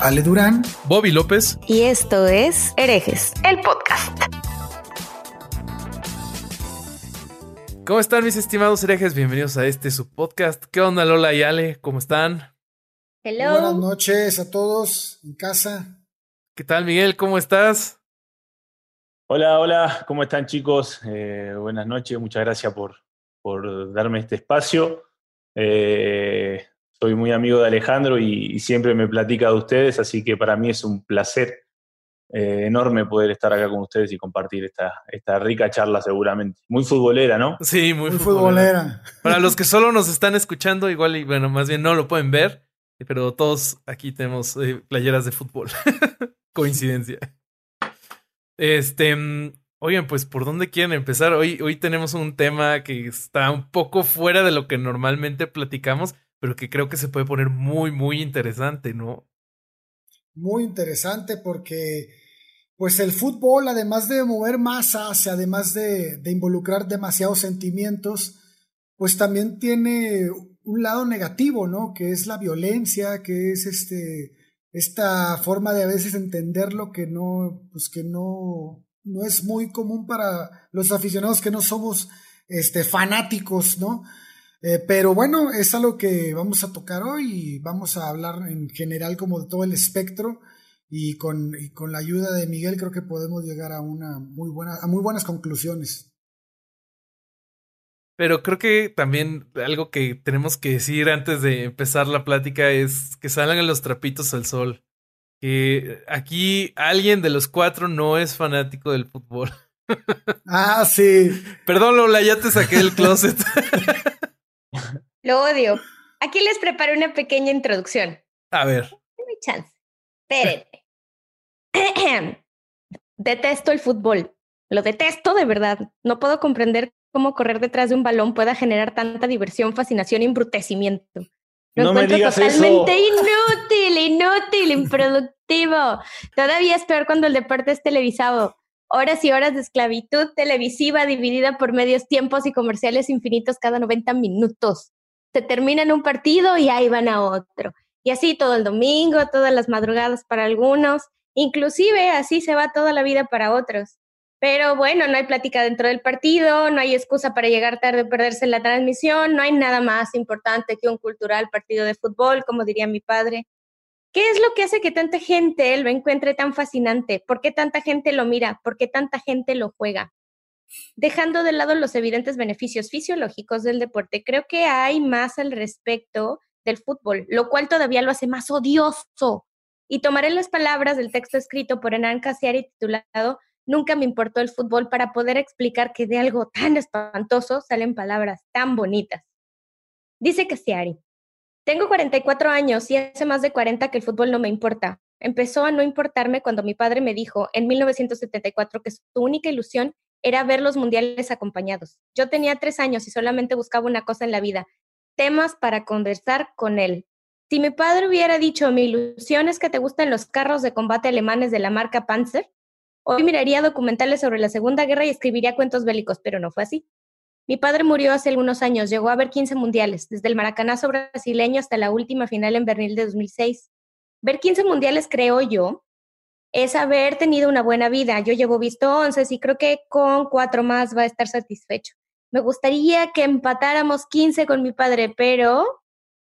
Ale Durán, Bobby López y esto es Herejes, el podcast. ¿Cómo están mis estimados herejes? Bienvenidos a este su podcast. ¿Qué onda Lola y Ale? ¿Cómo están? Hello. Buenas noches a todos en casa. ¿Qué tal Miguel? ¿Cómo estás? Hola, hola, ¿cómo están chicos? Eh, buenas noches, muchas gracias por, por darme este espacio. Eh, soy muy amigo de Alejandro y, siempre me platica de ustedes, así que para mí es un placer eh, enorme poder estar acá con ustedes y compartir esta, esta rica charla seguramente. Muy futbolera, ¿no? Sí, muy, Muy futbolera. Para los que solo nos están escuchando, igual y bueno, más bien no lo pueden ver, pero todos aquí tenemos eh, playeras de fútbol. Coincidencia. Este, mm, oigan, pues ¿por dónde quieren empezar? Hoy, hoy tenemos un tema que está un poco fuera de lo que normalmente platicamos, pero que creo que se puede poner muy, muy interesante, ¿no? Muy interesante porque pues el fútbol, además de mover masas, además de, de involucrar demasiados sentimientos, pues también tiene un lado negativo, ¿no? Que es la violencia, que es este esta forma de a veces entender lo que no, pues que no, no es muy común para los aficionados que no somos este, fanáticos, ¿no? Eh, pero bueno, es algo que vamos a tocar hoy y vamos a hablar en general como de todo el espectro y con, y con la ayuda de Miguel creo que podemos llegar a una muy buena, a muy buenas conclusiones. Pero creo que también algo que tenemos que decir antes de empezar la plática es que salgan los trapitos al sol. Que aquí alguien de los cuatro no es fanático del fútbol. Ah, sí. Perdón, Lola, ya te saqué del closet. Lo odio. Aquí les preparé una pequeña introducción. A ver. Dame chance. Espérenme. Detesto el fútbol. Lo detesto de verdad. No puedo comprender cómo correr detrás de un balón pueda generar tanta diversión, fascinación y embrutecimiento. Lo No me encuentro digas totalmente inútil, inútil, improductivo. Todavía es peor cuando el deporte es televisado. Horas y horas de esclavitud televisiva dividida por medios tiempos y comerciales infinitos cada 90 minutos. Se termina un partido y ahí van a otro. Y así todo el domingo, todas las madrugadas para algunos, inclusive así se va toda la vida para otros. Pero bueno, no hay plática dentro del partido, no hay excusa para llegar tarde o perderse la transmisión, no hay nada más importante que un cultural partido de fútbol, como diría mi padre. ¿Qué es lo que hace que tanta gente lo encuentre tan fascinante? ¿Por qué tanta gente lo mira? ¿Por qué tanta gente lo juega? Dejando de lado los evidentes beneficios fisiológicos del deporte, creo que hay más al respecto del fútbol, lo cual todavía lo hace más odioso. Y tomaré las palabras del texto escrito por Enan Casiari titulado Nunca me importó el fútbol para poder explicar que de algo tan espantoso salen palabras tan bonitas. Dice Casiari, tengo 44 años y hace más de 40 que el fútbol no me importa. Empezó a no importarme cuando mi padre me dijo en 1974 que su única ilusión era ver los mundiales acompañados. Yo tenía tres años y solamente buscaba una cosa en la vida, temas para conversar con él. Si mi padre hubiera dicho, mi ilusión es que te gusten los carros de combate alemanes de la marca Panzer, hoy miraría documentales sobre la Segunda Guerra y escribiría cuentos bélicos, pero no fue así. Mi padre murió hace algunos años, llegó a ver 15 mundiales, desde el maracanazo brasileño hasta la última final en Berlín de 2006. Ver 15 mundiales, creo yo, es haber tenido una buena vida. Yo llevo visto 11 y creo que con cuatro más va a estar satisfecho. Me gustaría que empatáramos 15 con mi padre, pero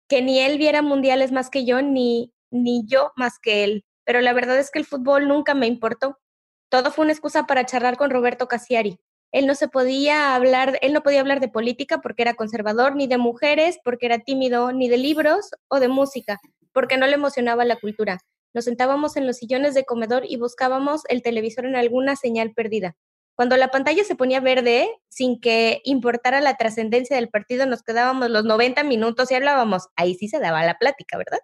que ni él viera mundiales más que yo, ni, ni yo más que él. Pero la verdad es que el fútbol nunca me importó. Todo fue una excusa para charlar con Roberto Casiari. Él no se podía hablar, él no podía hablar de política porque era conservador, ni de mujeres porque era tímido, ni de libros o de música, porque no le emocionaba la cultura. Nos sentábamos en los sillones de comedor y buscábamos el televisor en alguna señal perdida. Cuando la pantalla se ponía verde, sin que importara la trascendencia del partido, nos quedábamos los 90 minutos y hablábamos. Ahí sí se daba la plática, ¿verdad?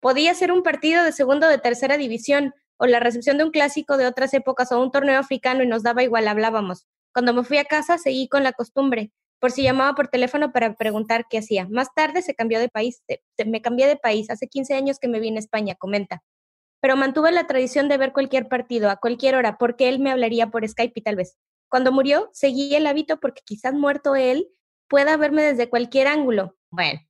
Podía ser un partido de segundo o de tercera división, o la recepción de un clásico de otras épocas o un torneo africano y nos daba igual, hablábamos. Cuando me fui a casa seguí con la costumbre, por si llamaba por teléfono para preguntar qué hacía. Más tarde se cambió de país, me cambié de país, hace 15 años que me vine a España, comenta. Pero mantuve la tradición de ver cualquier partido a cualquier hora porque él me hablaría por Skype y tal vez. Cuando murió, seguí el hábito porque quizás muerto él pueda verme desde cualquier ángulo. Bueno,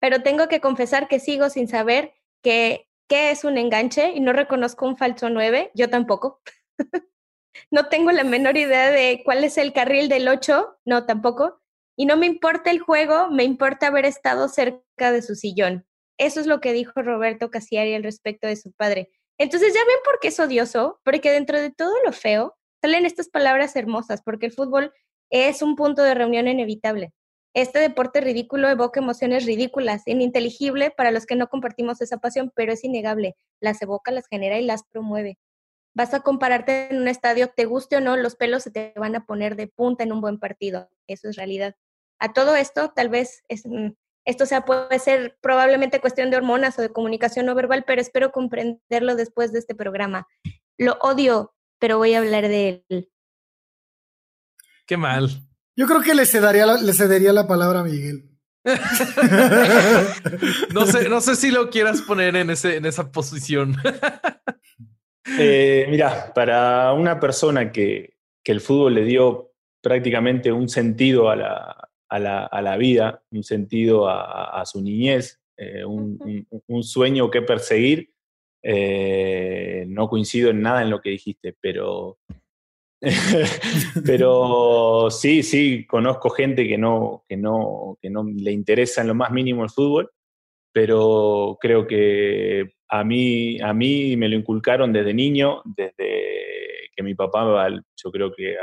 pero tengo que confesar que sigo sin saber qué es un enganche y no reconozco un falso 9, yo tampoco. no tengo la menor idea de cuál es el carril del 8, no tampoco. Y no me importa el juego, me importa haber estado cerca de su sillón. Eso es lo que dijo Roberto Casiari al respecto de su padre. Entonces ya ven por qué es odioso, porque dentro de todo lo feo salen estas palabras hermosas, porque el fútbol es un punto de reunión inevitable. Este deporte ridículo evoca emociones ridículas, ininteligible para los que no compartimos esa pasión, pero es innegable. Las evoca, las genera y las promueve vas a compararte en un estadio, te guste o no, los pelos se te van a poner de punta en un buen partido. Eso es realidad. A todo esto, tal vez es, mm, esto sea, puede ser probablemente cuestión de hormonas o de comunicación no verbal, pero espero comprenderlo después de este programa. Lo odio, pero voy a hablar de él. Qué mal. Yo creo que le cedería la, le cedería la palabra a Miguel. no sé, no sé si lo quieras poner en ese, en esa posición. Eh, mira, para una persona que, el fútbol le dio prácticamente un sentido a la, vida, un sentido a, su niñez, eh, un, sueño que perseguir, eh, no coincido en nada en lo que dijiste, pero, pero sí, sí, conozco gente que no, que, no, que no le interesa en lo más mínimo el fútbol, pero creo que a mí, a mí me lo inculcaron desde niño, desde que mi papá, yo creo que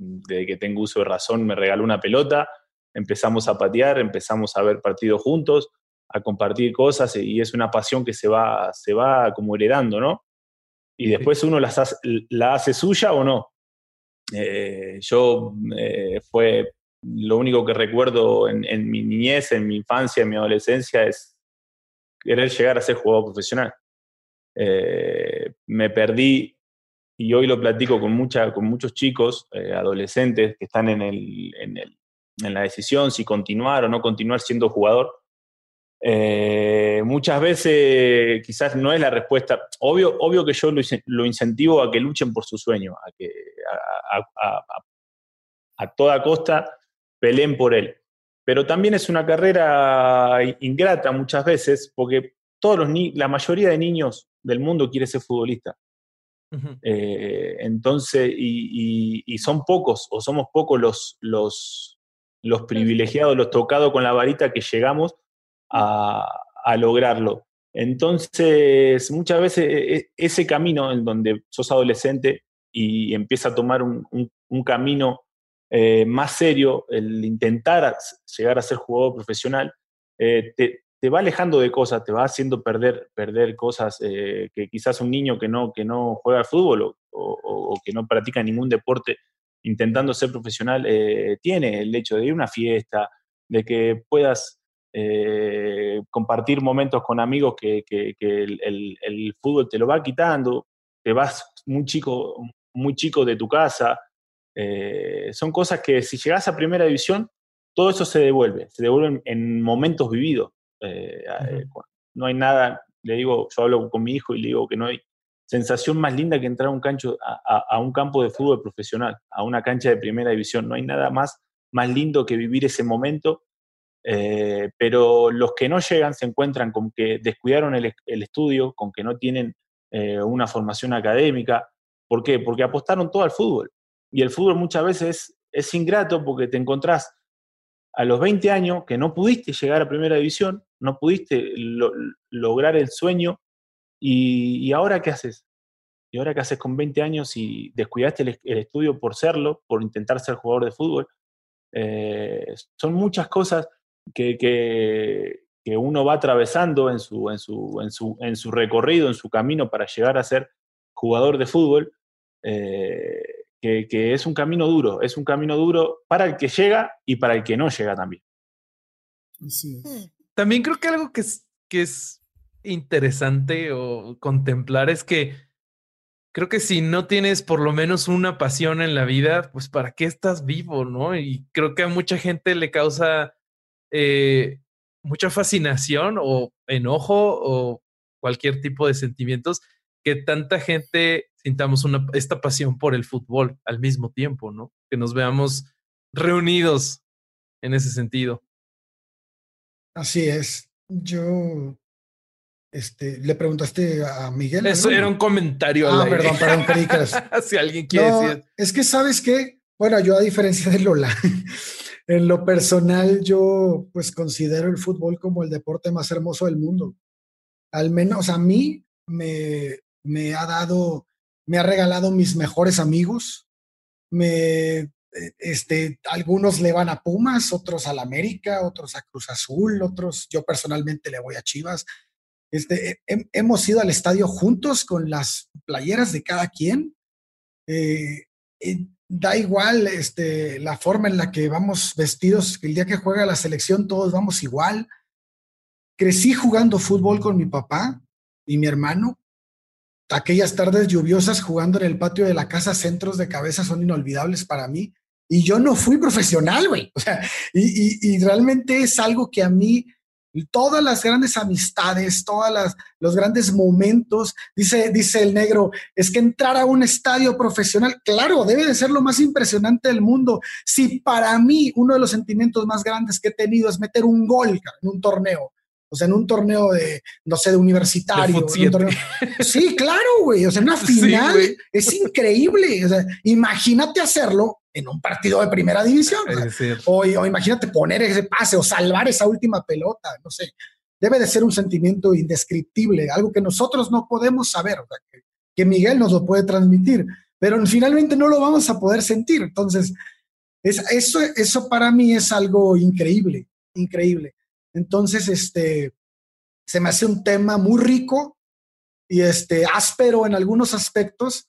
desde que tengo uso de razón, me regaló una pelota, empezamos a patear, empezamos a ver partidos juntos, a compartir cosas y es una pasión que se va, se va como heredando, ¿no? Y después uno las la hace suya o no. Eh, yo eh, fue lo único que recuerdo en, en, mi niñez, en mi infancia, en mi adolescencia es querer llegar a ser jugador profesional. Eh, me perdí, y hoy lo platico con, mucha, con muchos chicos, eh, adolescentes, que están en, el, en, el, en, la decisión si continuar o no continuar siendo jugador. Eh, muchas veces quizás no es la respuesta. Obvio, obvio que yo lo, incentivo a que luchen por su sueño, a que a, a toda costa peleen por él pero también es una carrera ingrata muchas veces porque todos los la mayoría de niños del mundo quiere ser futbolista. Eh, entonces, y, son pocos, o somos pocos los, los, los privilegiados, los tocados con la varita que llegamos a, lograrlo. Entonces, muchas veces e, e, ese camino en donde sos adolescente y empieza a tomar un, un camino eh, más serio, el intentar llegar a ser jugador profesional, eh, te, va alejando de cosas, te va haciendo perder, perder cosas eh, que quizás un niño que no, que no juega al fútbol o, que no practica ningún deporte intentando ser profesional tiene, el hecho de ir a una fiesta, de que puedas compartir momentos con amigos que, el, el, fútbol te lo va quitando, te vas muy chico, muy chico de tu casa, eh, son cosas que si llegas a primera división, todo eso se devuelve, se devuelve en, momentos vividos. Eh, eh, no hay nada, le digo, yo hablo con mi hijo y le digo que no hay sensación más linda que entrar a un, cancho, a, un campo de fútbol profesional, a una cancha de primera división. No hay nada más, más lindo que vivir ese momento. pero los que no llegan se encuentran con que descuidaron el, estudio, con que no tienen una formación académica. ¿Por qué? Porque apostaron todo al fútbol. Y el fútbol muchas veces es ingrato porque te encontrás a los 20 años que no pudiste llegar a primera división, no pudiste lograr el sueño, y, ahora qué haces? ¿Y ahora qué haces con 20 años y descuidaste el, estudio por serlo, por intentar ser jugador de fútbol? Eh, son muchas cosas que, que, uno va atravesando en su, en, su, en, su, en su recorrido, en su camino para llegar a ser jugador de fútbol. Eh, que, es un camino duro, es un camino duro para el que llega y para el que no llega también. También creo que algo que es, que es interesante o contemplar es que creo que si no tienes por lo menos una pasión en la vida, pues para qué estás vivo, ¿no? Y creo que a mucha gente le causa eh, mucha fascinación o enojo o cualquier tipo de sentimientos que tanta gente sintamos una, esta pasión por el fútbol al mismo tiempo, ¿no? Que nos veamos reunidos en ese sentido. Así es. Yo este, le preguntaste a Miguel. Eso era un comentario. Ah, perdón, perdón, si alguien quiere decir. Es que sabes qué, bueno, yo a diferencia de Lola, en lo personal, yo pues considero el fútbol como el deporte más hermoso del mundo. Al menos a mí me, me ha dado, me ha regalado mis mejores amigos. Me, este, algunos le van a Pumas, otros al América, otros a Cruz Azul, otros, yo personalmente le voy a Chivas este, hemos ido al estadio juntos con las playeras de cada quien. Eh, da igual este, la forma en la que vamos vestidos, el día que juega la selección todos vamos igual. Crecí jugando fútbol con mi papá y mi hermano. Aquellas tardes lluviosas jugando en el patio de la casa, centros de cabeza son inolvidables para mí. Y yo no fui profesional, güey. O sea, y, y realmente es algo que a mí todas las grandes amistades, todos los grandes momentos, dice, dice el negro, es que entrar a un estadio profesional, claro, debe de ser lo más impresionante del mundo. Si para mí uno de los sentimientos más grandes que he tenido es meter un gol en un torneo, o sea, en un torneo de, no sé, de universitario. Sí, claro, güey. O sea, en una final es increíble. O sea, imagínate hacerlo en un partido de primera división. O, imagínate poner ese pase o salvar esa última pelota, no sé. Debe de ser un sentimiento indescriptible, algo que nosotros no podemos saber, que, Miguel nos lo puede transmitir, pero finalmente no lo vamos a poder sentir. Entonces, eso, eso para mí es algo increíble, increíble. Entonces, este, se me hace un tema muy rico y este, áspero en algunos aspectos,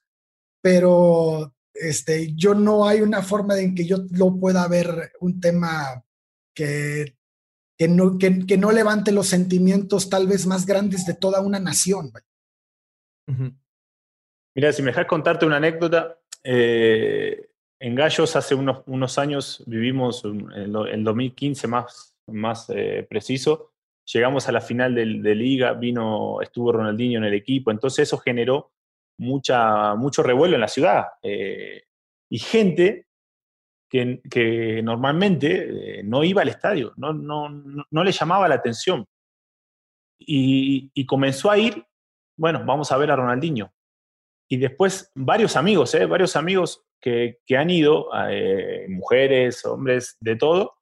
pero este, yo no hay una forma en que yo lo pueda ver un tema que, que, no, que, no levante los sentimientos tal vez más grandes de toda una nación. Mira, si me dejas contarte una anécdota, eh, en Gallos hace unos, unos años vivimos, en, 2015 más, más eh, preciso, llegamos a la final de, de, liga, vino, estuvo Ronaldinho en el equipo, entonces eso generó mucha, mucho revuelo en la ciudad. Eh, y gente que, normalmente eh, no iba al estadio, no, no, no, le llamaba la atención. Y, comenzó a ir, bueno, vamos a ver a Ronaldinho. Y después varios amigos, ¿eh? varios amigos que, han ido, mujeres, hombres, de todo.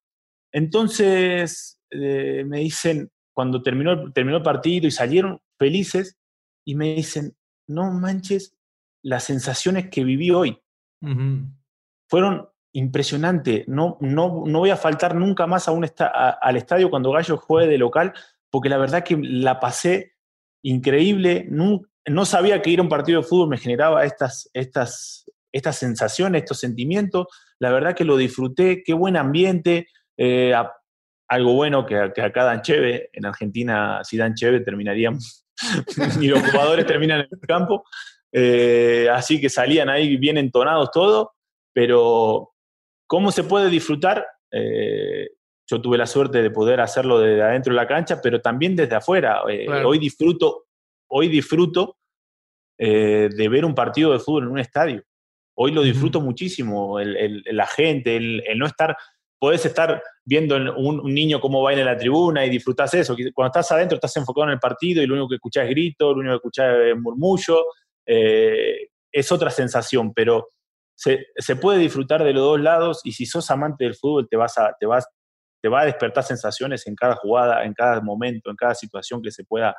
Entonces me dicen, cuando terminó, terminó el partido y salieron felices, y me dicen, no manches las sensaciones que viví hoy. Fueron impresionantes. No, no, no voy a faltar nunca más a un al estadio cuando Gallo juegue de local, porque la verdad que la pasé increíble. No, no, sabía que ir a un partido de fútbol me generaba estas, estas, estas sensaciones, estos sentimientos. La verdad que lo disfruté, qué buen ambiente. Eh, algo bueno que, que acá dan cheve, en Argentina si dan cheve terminaríamos y los jugadores terminan en el campo. Eh, así que salían ahí bien entonados todo, pero ¿cómo se puede disfrutar? Eh, yo tuve la suerte de poder hacerlo desde adentro de la cancha, pero también desde afuera. Eh, hoy disfruto, hoy disfruto de ver un partido de fútbol en un estadio. Hoy lo disfruto muchísimo, la gente, el, no estar podés estar viendo un, un, niño cómo va en la tribuna y disfrutás eso. Cuando estás adentro estás enfocado en el partido y lo único que escuchás es grito, lo único que escuchás es murmullo. Eh, es otra sensación, pero se, puede disfrutar de los dos lados y si sos amante del fútbol te, vas a, te, vas, te va a despertar sensaciones en cada jugada, en cada momento, en cada situación que se pueda,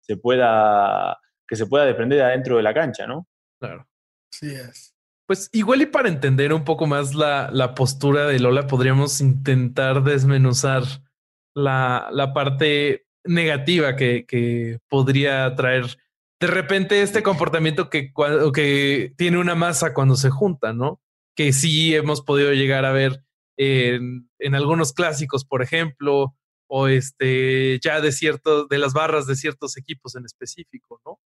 se pueda, que se pueda desprender de adentro de la cancha, ¿no? Claro. Sí es. Pues igual y para entender un poco más la, la postura de Lola, podríamos intentar desmenuzar la, la parte negativa que, que, podría traer de repente este comportamiento que, que tiene una masa cuando se junta, ¿no? Que sí hemos podido llegar a ver en, en algunos clásicos, por ejemplo, o este, ya de cierto, de las barras de ciertos equipos en específico, ¿no?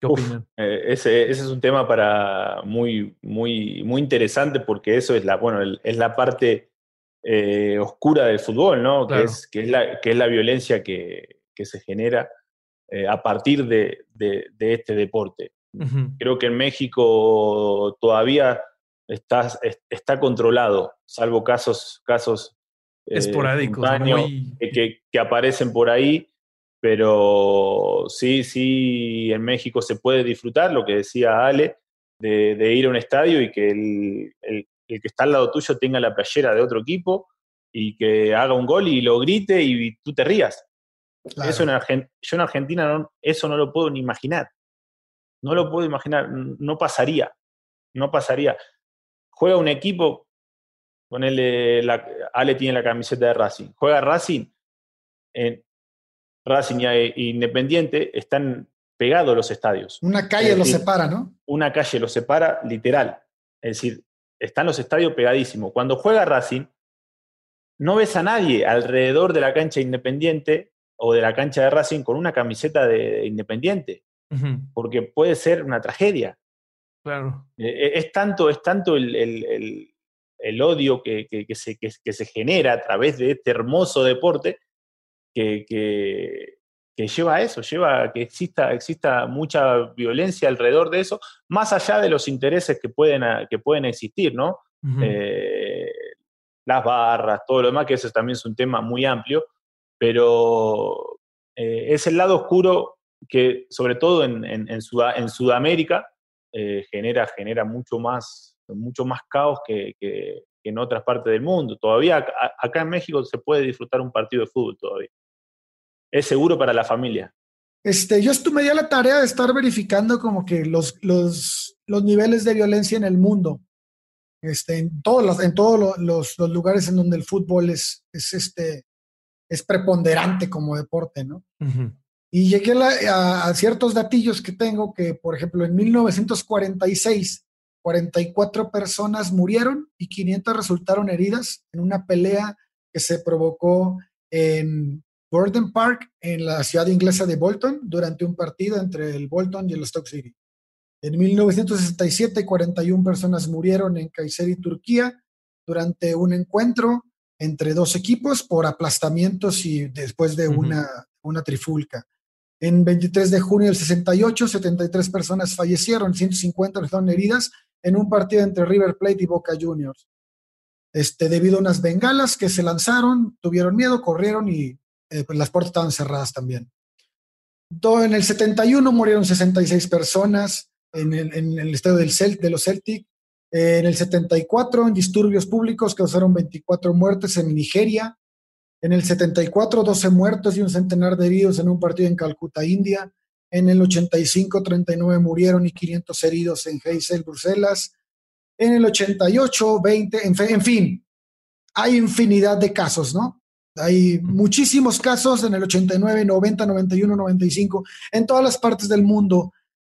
¿Qué opinan? Eh, ese, es un tema para muy, muy, muy interesante porque eso es la, bueno, es la parte eh, oscura del fútbol, ¿no? Que, es, que, es la, que es la violencia que, que se genera eh, a partir de, de, este deporte. Creo que en México todavía está, está controlado, salvo casos, casos esporádicos que, que, aparecen por ahí, pero sí, sí, en México se puede disfrutar, lo que decía Ale, de, ir a un estadio y que el, el, que está al lado tuyo tenga la playera de otro equipo y que haga un gol y lo grite y, tú te rías. Eso en yo en Argentina no, eso no lo puedo ni imaginar. No lo puedo imaginar, no pasaría. No pasaría. Juega un equipo, ponele la, Ale tiene la camiseta de Racing. Juega Racing, en Racing y Independiente están pegados los estadios. Una calle los separa, ¿no? Una calle los separa literal. Es decir, están los estadios pegadísimos. Cuando juega Racing, no ves a nadie alrededor de la cancha Independiente o de la cancha de Racing con una camiseta de Independiente, porque puede ser una tragedia. Claro. E, e, es tanto, es tanto el, el, odio que, que, se, que, se, genera a través de este hermoso deporte que, lleva a eso, lleva a que exista, exista mucha violencia alrededor de eso, más allá de los intereses que pueden, que pueden existir, ¿no? Eh, las barras, todo lo demás, que ese también es un tema muy amplio, pero eh, es el lado oscuro que, sobre todo en, en, Sudamérica, eh, genera, genera mucho, más, mucho más caos que, en otras partes del mundo. Todavía acá en México se puede disfrutar un partido de fútbol todavía. Es seguro para la familia. Este, yo me di la tarea de estar verificando como que los, los, los niveles de violencia en el mundo. Este, en todos, en todos los, los, lugares en donde el fútbol es, es este, es preponderante como deporte, ¿no? Y llegué a, ciertos datillos que tengo que, por ejemplo, en 1946, 44 personas murieron y 500 resultaron heridas en una pelea que se provocó en Borden Park, en la ciudad inglesa de Bolton, durante un partido entre el Bolton y el Stoke City. En 1967, 41 personas murieron en Kayseri, Turquía, durante un encuentro entre dos equipos por aplastamientos y después de una, una trifulca. En 23 de junio del 68, 73 personas fallecieron, 150 fueron heridas en un partido entre River Plate y Boca Juniors. Este, debido a unas bengalas que se lanzaron, tuvieron miedo, corrieron y eh, pues las puertas estaban cerradas también. en el 71 murieron 66 personas en el, en el estadio del de los Celtic en el 74, en disturbios públicos causaron 24 muertes en Nigeria. En el 74, 12 muertos y un centenar de heridos en un partido en Calcuta, India. En el 85, 39 murieron y 500 heridos en Heysel, Bruselas. En el 88, 20, en, en fin, hay infinidad de casos, ¿no? Hay muchísimos casos en el 89, 90, 91, 95, en todas las partes del mundo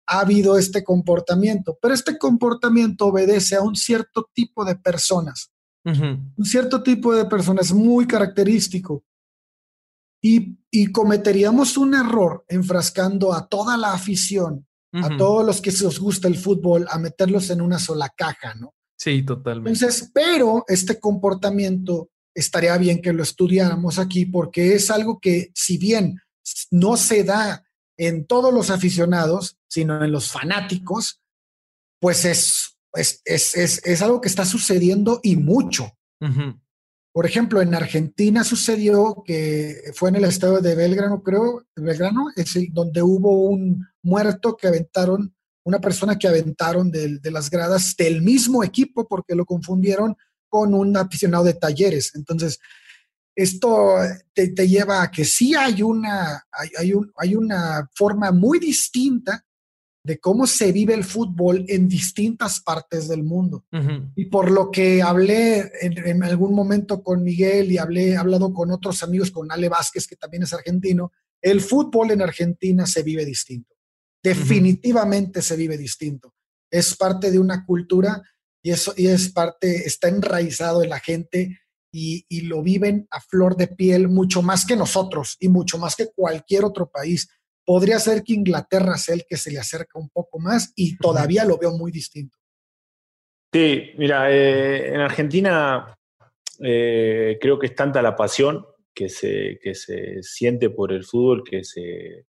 ha habido este comportamiento, pero este comportamiento obedece a un cierto tipo de personas, un cierto tipo de personas muy característico. Y, cometeríamos un error enfrascando a toda la afición, a todos los que os gusta el fútbol, a meterlos en una sola caja, ¿no? Sí, totalmente. Entonces, pero este comportamiento estaría bien que lo estudiáramos aquí porque es algo que si bien no se da en todos los aficionados, sino en los fanáticos, pues es, es, es, es algo que está sucediendo y mucho. Por ejemplo, en Argentina sucedió que fue en el estado de Belgrano, creo, Belgrano, es el, donde hubo un muerto que aventaron, una persona que aventaron de, de, las gradas del mismo equipo porque lo confundieron con un aficionado de talleres. Entonces, esto te, lleva a que sí hay una, hay, hay, una forma muy distinta de cómo se vive el fútbol en distintas partes del mundo. Y por lo que hablé en, algún momento con Miguel y hablé, he hablado con otros amigos, con Ale Vázquez, que también es argentino, el fútbol en Argentina se vive distinto. Definitivamente se vive distinto. Es parte de una cultura y eso y es parte, está enraizado en la gente y, y, lo viven a flor de piel mucho más que nosotros y mucho más que cualquier otro país. Podría ser que Inglaterra sea el que se le acerca un poco más y todavía lo veo muy distinto. Sí, mira, eh, en Argentina eh, creo que es tanta la pasión que se, que se siente por el fútbol que se,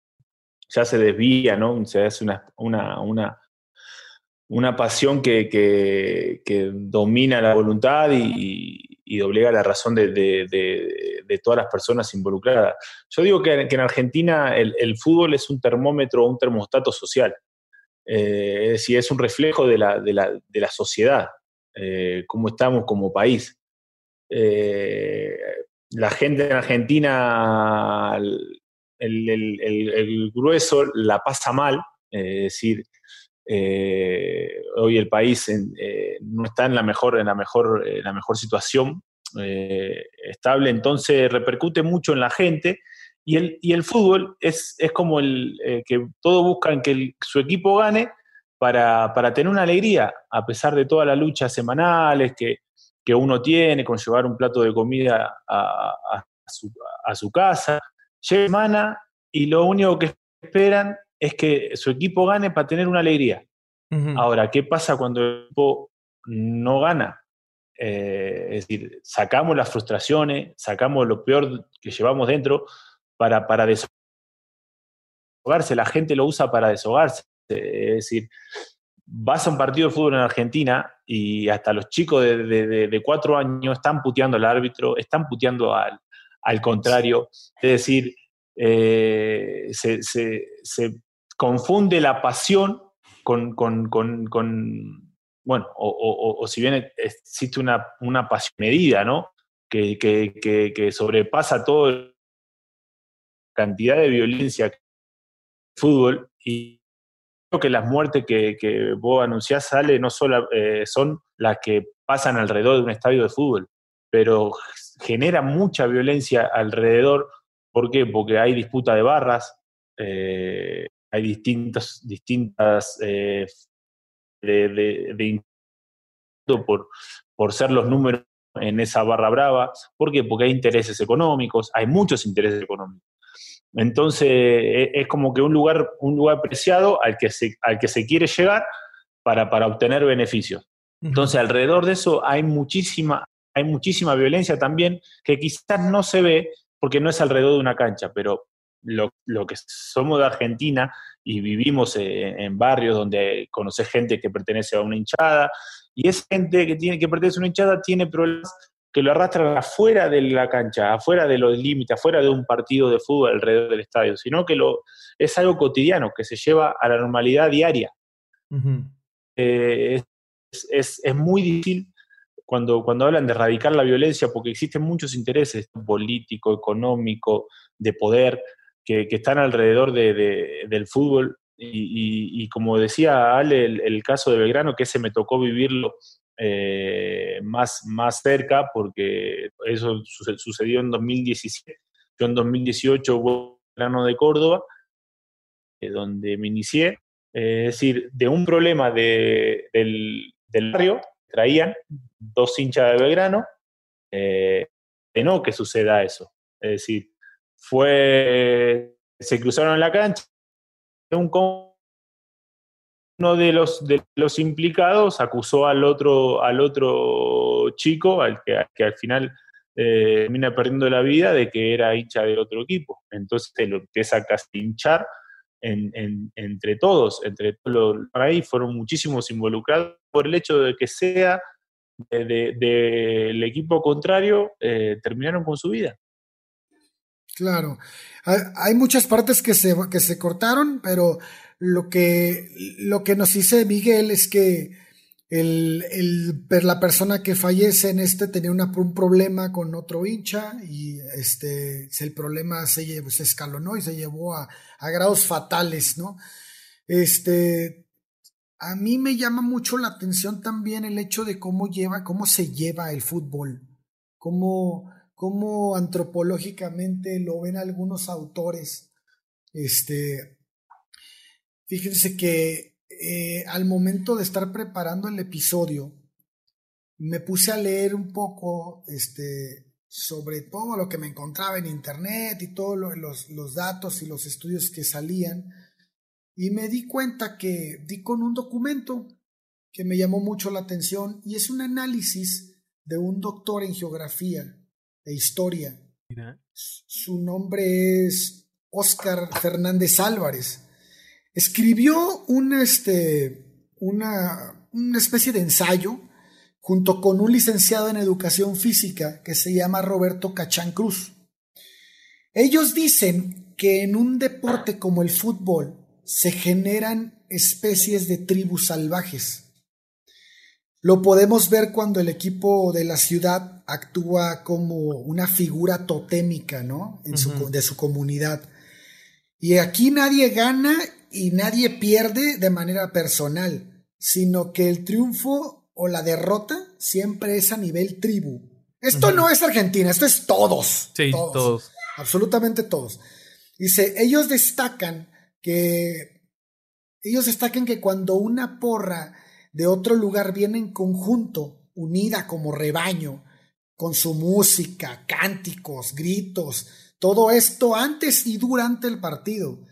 ya se desvía, ¿no? Se hace una, una, una, una pasión que, que, que, domina la voluntad y, y doblega la razón de, de, todas las personas involucradas. Yo digo que, en Argentina el, fútbol es un termómetro, un termostato social. Eh, es decir, es un reflejo de la, la, la sociedad, eh, cómo estamos como país. Eh, la gente en Argentina, el, el, el, grueso la pasa mal, es decir, eh, hoy el país eh, no está en la mejor, en la mejor, en la mejor situación eh, estable, entonces repercute mucho en la gente. Y el, fútbol es, como el que todos buscan que su equipo gane para, tener una alegría, a pesar de todas las luchas semanales que, que uno tiene con llevar un plato de comida a, a, su, a su, casa. Llega semana y lo único que esperan es que su equipo gane para tener una alegría. Uh -huh. Ahora, ¿qué pasa cuando el equipo no gana? Eh, es decir, sacamos las frustraciones, sacamos lo peor que llevamos dentro para, para desahogarse. La gente lo usa para desahogarse. Es decir, vas a un partido de fútbol en Argentina y hasta los chicos de, de, de, de cuatro años están puteando al árbitro, están puteando al, al contrario. Es decir, eh, se, se, se, confunde la pasión con, con, con, bueno, o, si bien existe una, una pasión medida, ¿no? Que, que, que, sobrepasa toda la cantidad de violencia que fútbol y creo que las muertes que, que vos anunciás, sale no solo eh, son las que pasan alrededor de un estadio de fútbol, pero genera mucha violencia alrededor. ¿Por qué? Porque hay disputa de barras, eh, hay distintas, distintas eh, de, de, de, por, por ser los números en esa barra brava. ¿Por qué? Porque hay intereses económicos, hay muchos intereses económicos. Entonces es como que un lugar, un lugar preciado al que se, al que se quiere llegar para, para obtener beneficios. Entonces alrededor de eso hay muchísima, hay muchísima violencia también que quizás no se ve porque no es alrededor de una cancha, pero lo, lo que somos de Argentina y vivimos en, en barrios donde conoces gente que pertenece a una hinchada y esa gente que, tiene, que pertenece a una hinchada tiene problemas que lo arrastran afuera de la cancha, afuera de los límites, afuera de un partido de fútbol alrededor del estadio, sino que lo, es algo cotidiano, que se lleva a la normalidad diaria. Uh -huh. eh, es, es, es, muy difícil cuando, cuando hablan de erradicar la violencia, porque existen muchos intereses político, económico, de poder, que, están alrededor de, de, del fútbol. Y, como decía Ale, el, caso de Belgrano, que ese me tocó vivirlo eh, más, más cerca, porque eso sucedió en 2017. Yo en 2018 hubo Belgrano de Córdoba, eh, donde me inicié. Es decir, de un problema de, del, del barrio, traían dos hinchas de Belgrano, eh, de no que suceda eso. Es decir, fue, se cruzaron en la cancha, un uno de los, de los implicados acusó al otro, al otro chico, al que, al, que al final eh, termina perdiendo la vida, de que era hincha del otro equipo. Entonces se lo empieza a hinchar en, en, entre todos, entre todos los ahí fueron muchísimos involucrados por el hecho de que sea del de, de, equipo contrario, eh, terminaron con su vida. Claro, hay muchas partes que se, que se cortaron, pero lo que, lo que nos dice Miguel es que el, el, la persona que fallece en este tenía un problema con otro hincha y este, el problema se, llevó, se escalonó y se llevó a, a grados fatales, ¿no? Este, a mí me llama mucho la atención también el hecho de cómo lleva, cómo se lleva el fútbol, cómo, cómo antropológicamente lo ven algunos autores. Este, fíjense que eh, al momento de estar preparando el episodio, me puse a leer un poco este, sobre todo lo que me encontraba en internet y todos los, los datos y los estudios que salían. Y me di cuenta que di con un documento que me llamó mucho la atención y es un análisis de un doctor en geografía e historia. Su nombre es Oscar Fernández Álvarez. Escribió un, este, una, una especie de ensayo junto con un licenciado en educación física que se llama Roberto Cachán Cruz. Ellos dicen que en un deporte como el fútbol se generan especies de tribus salvajes. Lo podemos ver cuando el equipo de la ciudad actúa como una figura totémica, ¿no? de su comunidad. Y aquí nadie gana y nadie pierde de manera personal, sino que el triunfo o la derrota siempre es a nivel tribu. Esto no es Argentina, esto es todos. Sí, todos, Absolutamente todos. Dice, ellos destacan que ellos destacan que cuando una porra de otro lugar viene en conjunto, unida como rebaño, con su música, cánticos, gritos, todo esto antes y durante el partido.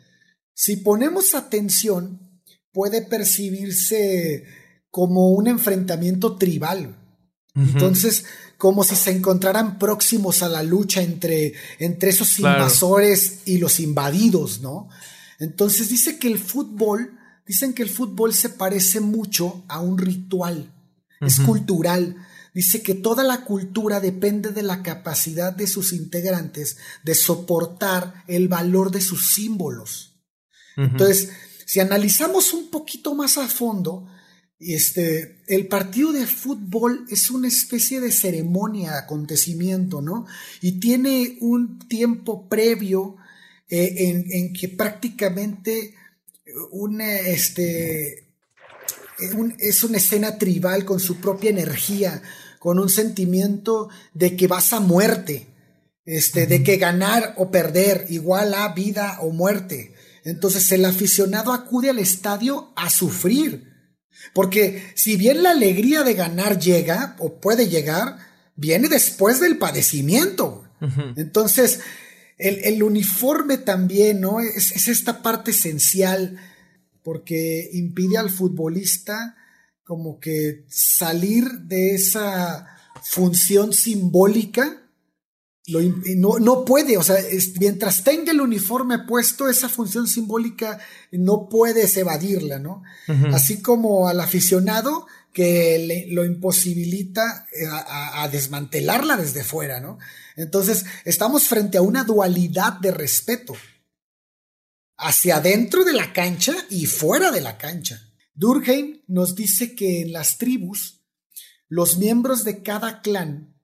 Si ponemos atención, puede percibirse como un enfrentamiento tribal. Entonces, como si se encontraran próximos a la lucha entre, entre esos invasores y los invadidos, ¿no? Entonces dice que el fútbol, dicen que el fútbol se parece mucho a un ritual, es cultural. Dice que toda la cultura depende de la capacidad de sus integrantes de soportar el valor de sus símbolos. Entonces, si analizamos un poquito más a fondo, este, el partido de fútbol es una especie de ceremonia, acontecimiento, ¿no? Y tiene un tiempo previo eh, en, que prácticamente una, este, es una escena tribal con su propia energía, con un sentimiento de que vas a muerte, este, de que ganar o perder igual a vida o muerte. Entonces el aficionado acude al estadio a sufrir porque si bien la alegría de ganar llega o puede llegar, viene después del padecimiento. Entonces, el, uniforme también, ¿no? Es, es, esta parte esencial porque impide al futbolista como que salir de esa función simbólica no, no, puede, o sea, mientras tenga el uniforme puesto, esa función simbólica no puedes evadirla, ¿no? Así como al aficionado que lo imposibilita eh, a, desmantelarla desde fuera, ¿no? Entonces, estamos frente a una dualidad de respeto hacia dentro de la cancha y fuera de la cancha. Durkheim nos dice que en las tribus, los miembros de cada clan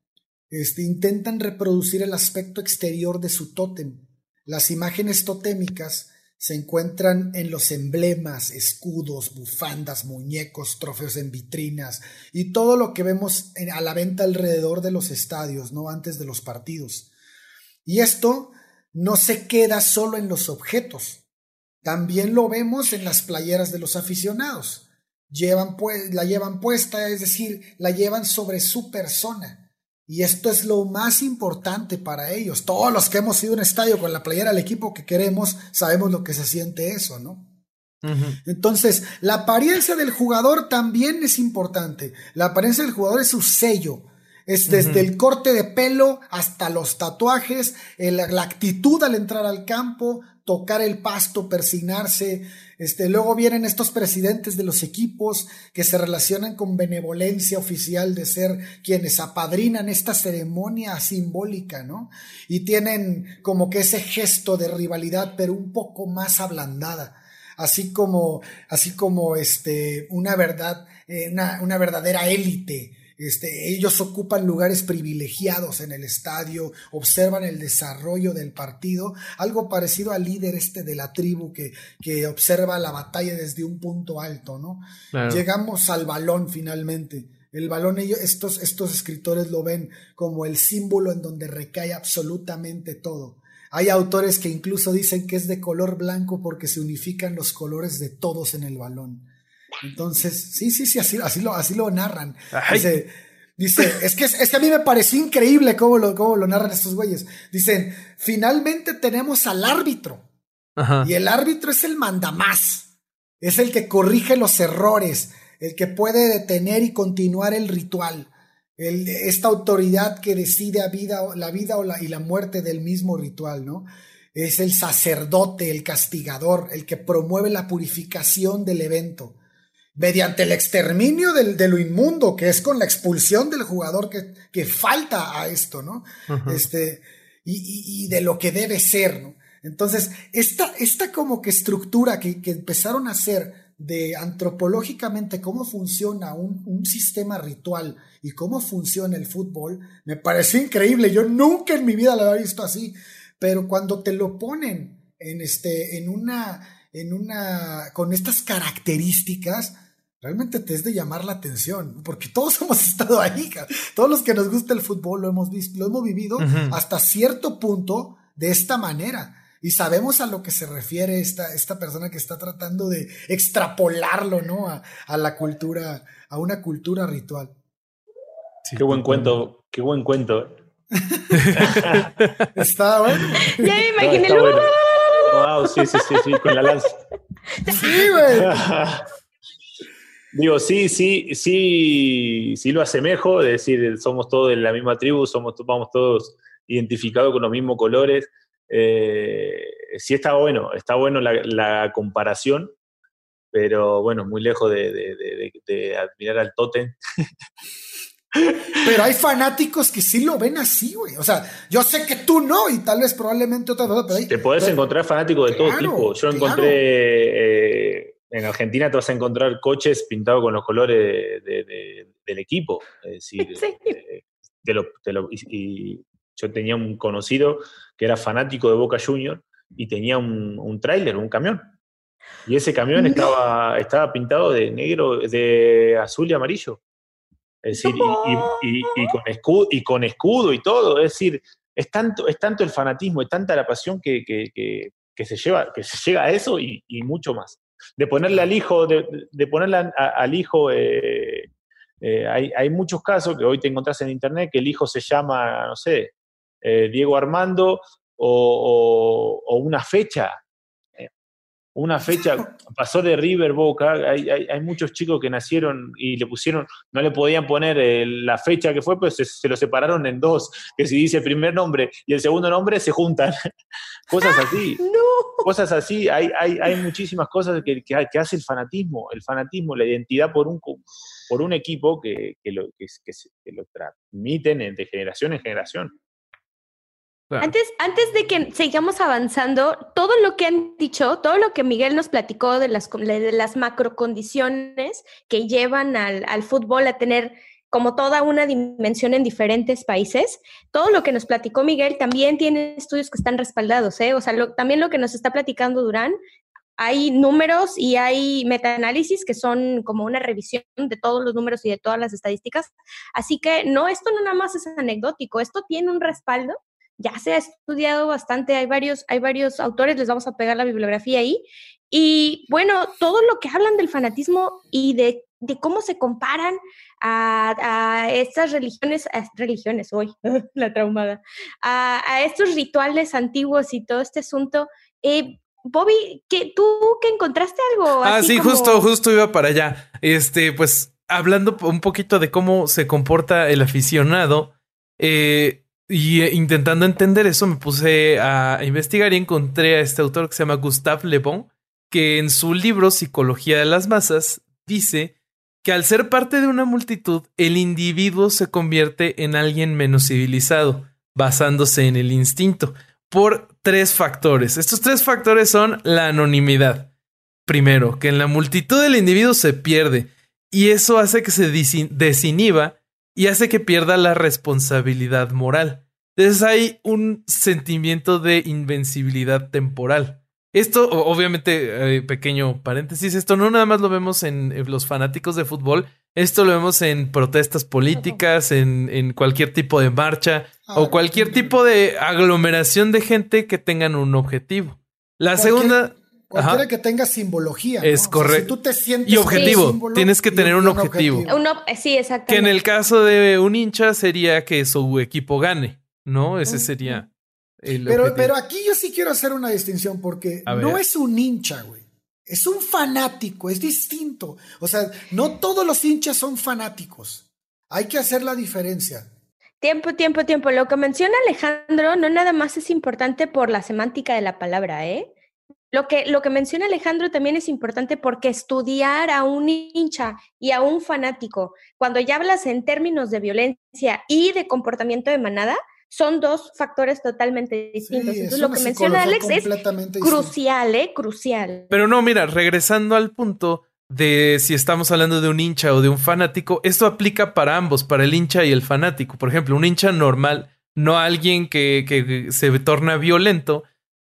este, intentan reproducir el aspecto exterior de su tótem. Las imágenes totémicas se encuentran en los emblemas, escudos, bufandas, muñecos, trofeos en vitrinas y todo lo que vemos a la venta alrededor de los estadios, no antes de los partidos. Y esto no se queda solo en los objetos, también lo vemos en las playeras de los aficionados. Llevan pues, la llevan puesta, es decir, la llevan sobre su persona. Y esto es lo más importante para ellos. Todos los que hemos ido a un estadio con la playera del equipo que queremos, sabemos lo que se siente eso, ¿no? Entonces, la apariencia del jugador también es importante. La apariencia del jugador es su sello. Es desde el corte de pelo hasta los tatuajes, la actitud al entrar al campo, tocar el pasto, persignarse. Este, luego vienen estos presidentes de los equipos que se relacionan con benevolencia oficial de ser quienes apadrinan esta ceremonia simbólica, ¿no? Y tienen como que ese gesto de rivalidad, pero un poco más ablandada. Así como, así como este, una verdad, eh, una, una verdadera élite este, ellos ocupan lugares privilegiados en el estadio, observan el desarrollo del partido, algo parecido al líder este de la tribu que, que observa la batalla desde un punto alto, ¿no? Llegamos al balón finalmente. El balón, ellos, estos, estos escritores lo ven como el símbolo en donde recae absolutamente todo. Hay autores que incluso dicen que es de color blanco porque se unifican los colores de todos en el balón. Entonces, sí, sí, sí, así, así, lo, así lo narran. Dice, es que, es que a mí me pareció increíble cómo lo, cómo lo narran estos güeyes. Dicen, finalmente tenemos al árbitro. Y el árbitro es el mandamás. Es el que corrige los errores, el que puede detener y continuar el ritual. El, esta autoridad que decide a vida, la vida o la, y la muerte del mismo ritual, ¿no? Es el sacerdote, el castigador, el que promueve la purificación del evento mediante el exterminio del, de lo inmundo, que es con la expulsión del jugador que, que falta a esto, ¿no? Este, y, y, de lo que debe ser, ¿no? Entonces, esta, esta como que estructura que, que empezaron a hacer de antropológicamente cómo funciona un, un, sistema ritual y cómo funciona el fútbol, me pareció increíble. Yo nunca en mi vida lo había visto así, pero cuando te lo ponen en, este, en una, en una, con estas características, realmente te es de llamar la atención, porque todos hemos estado ahí, todos los que nos gusta el fútbol lo hemos visto, lo hemos vivido hasta cierto punto de esta manera. Y sabemos a lo que se refiere esta, esta persona que está tratando de extrapolarlo, ¿no? A, la cultura, a una cultura ritual. qué buen cuento, qué buen cuento. está bueno. Ya me imaginé. Wow, sí, sí, sí, sí, con la lanza. Sí, güey. Digo, sí, sí, sí, sí lo asemejo, es decir, somos todos de la misma tribu, somos, vamos todos identificados con los mismos colores. Eh, sí está bueno, está bueno la, comparación, pero bueno, muy lejos de, admirar al Totem. Pero hay fanáticos que sí lo ven así, güey. O sea, yo sé que tú no, y tal vez probablemente otra vez. Te puedes encontrar fanáticos de todo tipo. Yo encontré eh, en Argentina te vas a encontrar coches pintados con los colores del equipo. Es decir, eh, y, yo tenía un conocido que era fanático de Boca Junior y tenía un, un tráiler, un camión. Y ese camión estaba, estaba pintado de negro, de azul y amarillo. Es decir, y, con escudo, y con escudo y todo. Es decir, es tanto, es tanto el fanatismo, es tanta la pasión que, se, lleva, que se llega a eso y mucho más de ponerle al hijo, de, ponerle al hijo, eh, eh, hay, muchos casos que hoy te encontrás en internet que el hijo se llama, no sé, eh, Diego Armando o, una fecha. Una fecha, pasó de River Boca, hay, hay, muchos chicos que nacieron y le pusieron, no le podían poner la fecha que fue, pues se, lo separaron en dos, que si dice el primer nombre y el segundo nombre se juntan. Cosas así. Cosas así. Hay, hay, hay muchísimas cosas que, que, hace el fanatismo. El fanatismo, la identidad por un, por un equipo que, que lo, que, lo transmiten de generación en generación. Antes, antes de que sigamos avanzando, todo lo que han dicho, todo lo que Miguel nos platicó de las, de las macrocondiciones que llevan al, al fútbol a tener como toda una dimensión en diferentes países. Todo lo que nos platicó Miguel también tiene estudios que están respaldados, ¿eh? O sea, también lo que nos está platicando Durán, hay números y hay metaanálisis que son como una revisión de todos los números y de todas las estadísticas. Así que no, esto no nada más es anecdótico, esto tiene un respaldo. Ya se ha estudiado bastante, hay varios, hay varios autores, les vamos a pegar la bibliografía ahí. Y bueno, todo lo que hablan del fanatismo y de de cómo se comparan a, estas religiones, religiones hoy, la traumada, a, estos rituales antiguos y todo este asunto. Eh, Bobby, ¿qué, ¿tú que encontraste algo? Ah, sí, justo, justo iba para allá. Este, pues hablando un poquito de cómo se comporta el aficionado eh, y eh, intentando entender eso, me puse a investigar y encontré a este autor que se llama Gustave Le Bon, que en su libro Psicología de las Masas dice que al ser parte de una multitud, el individuo se convierte en alguien menos civilizado, basándose en el instinto, por tres factores. Estos tres factores son la anonimidad. Primero, que en la multitud el individuo se pierde, y eso hace que se desinhiba y hace que pierda la responsabilidad moral. Entonces hay un sentimiento de invencibilidad temporal. Esto, obviamente, eh, pequeño paréntesis, esto no nada más lo vemos en, los fanáticos de fútbol, esto lo vemos en protestas políticas, en, cualquier tipo de marcha o ah, cualquier tipo de aglomeración de gente que tengan un objetivo. La segunda... Cualquiera que tenga simbología. Es correcto. tú te sientes y objetivo. Tienes que tener un, objetivo. sí, exacto. Que en el caso de un hincha sería que su equipo gane, ¿no? Ese sería el pero, pero aquí yo sí quiero hacer una distinción porque no es un hincha, güey. Es un fanático, es distinto. O sea, no todos los hinchas son fanáticos. Hay que hacer la diferencia. Tiempo, tiempo, tiempo. Lo que menciona Alejandro no nada más es importante por la semántica de la palabra, ¿eh? Lo que, lo que menciona Alejandro también es importante porque estudiar a un hincha y a un fanático, cuando ya hablas en términos de violencia y de comportamiento de manada, son dos factores totalmente distintos. Entonces, lo que menciona Alex es crucial, ¿eh? Crucial. Pero no, mira, regresando al punto de si estamos hablando de un hincha o de un fanático, esto aplica para ambos, para el hincha y el fanático. Por ejemplo, un hincha normal, no alguien que, que se torna violento,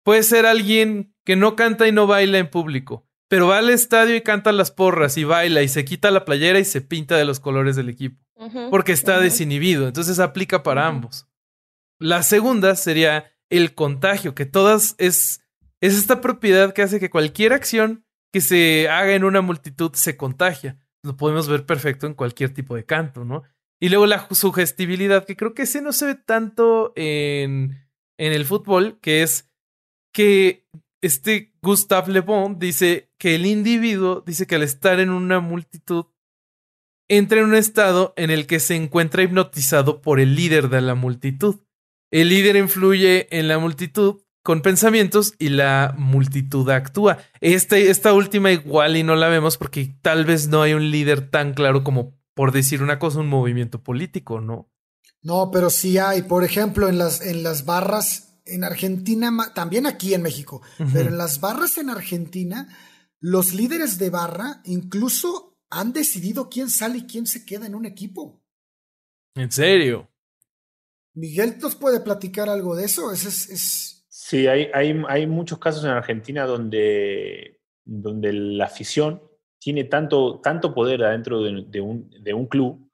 puede ser alguien que no canta y no baila en público, pero va al estadio y canta las porras y baila y se quita la playera y se pinta de los colores del equipo, porque está desinhibido, entonces aplica para ambos. La segunda sería el contagio, que todas es, es esta propiedad que hace que cualquier acción que se haga en una multitud se contagia. Lo podemos ver perfecto en cualquier tipo de canto, ¿no? Y luego la sugestibilidad, que creo que ese no se ve tanto en, en el fútbol, que es que este Gustave Le Bon dice que el individuo, dice que al estar en una multitud, entra en un estado en el que se encuentra hipnotizado por el líder de la multitud. El líder influye en la multitud con pensamientos y la multitud actúa. Este, esta última igual y no la vemos porque tal vez no hay un líder tan claro como, por decir una cosa, un movimiento político, ¿no? No, pero sí hay. Por ejemplo, en las, en las barras en Argentina, también aquí en México, pero en las barras en Argentina, los líderes de barra incluso han decidido quién sale y quién se queda en un equipo. ¿En serio? Miguel nos puede platicar algo de eso. Es, es, Sí, hay, hay, hay, muchos casos en Argentina donde, donde la afición tiene tanto, tanto poder adentro de, un, de un club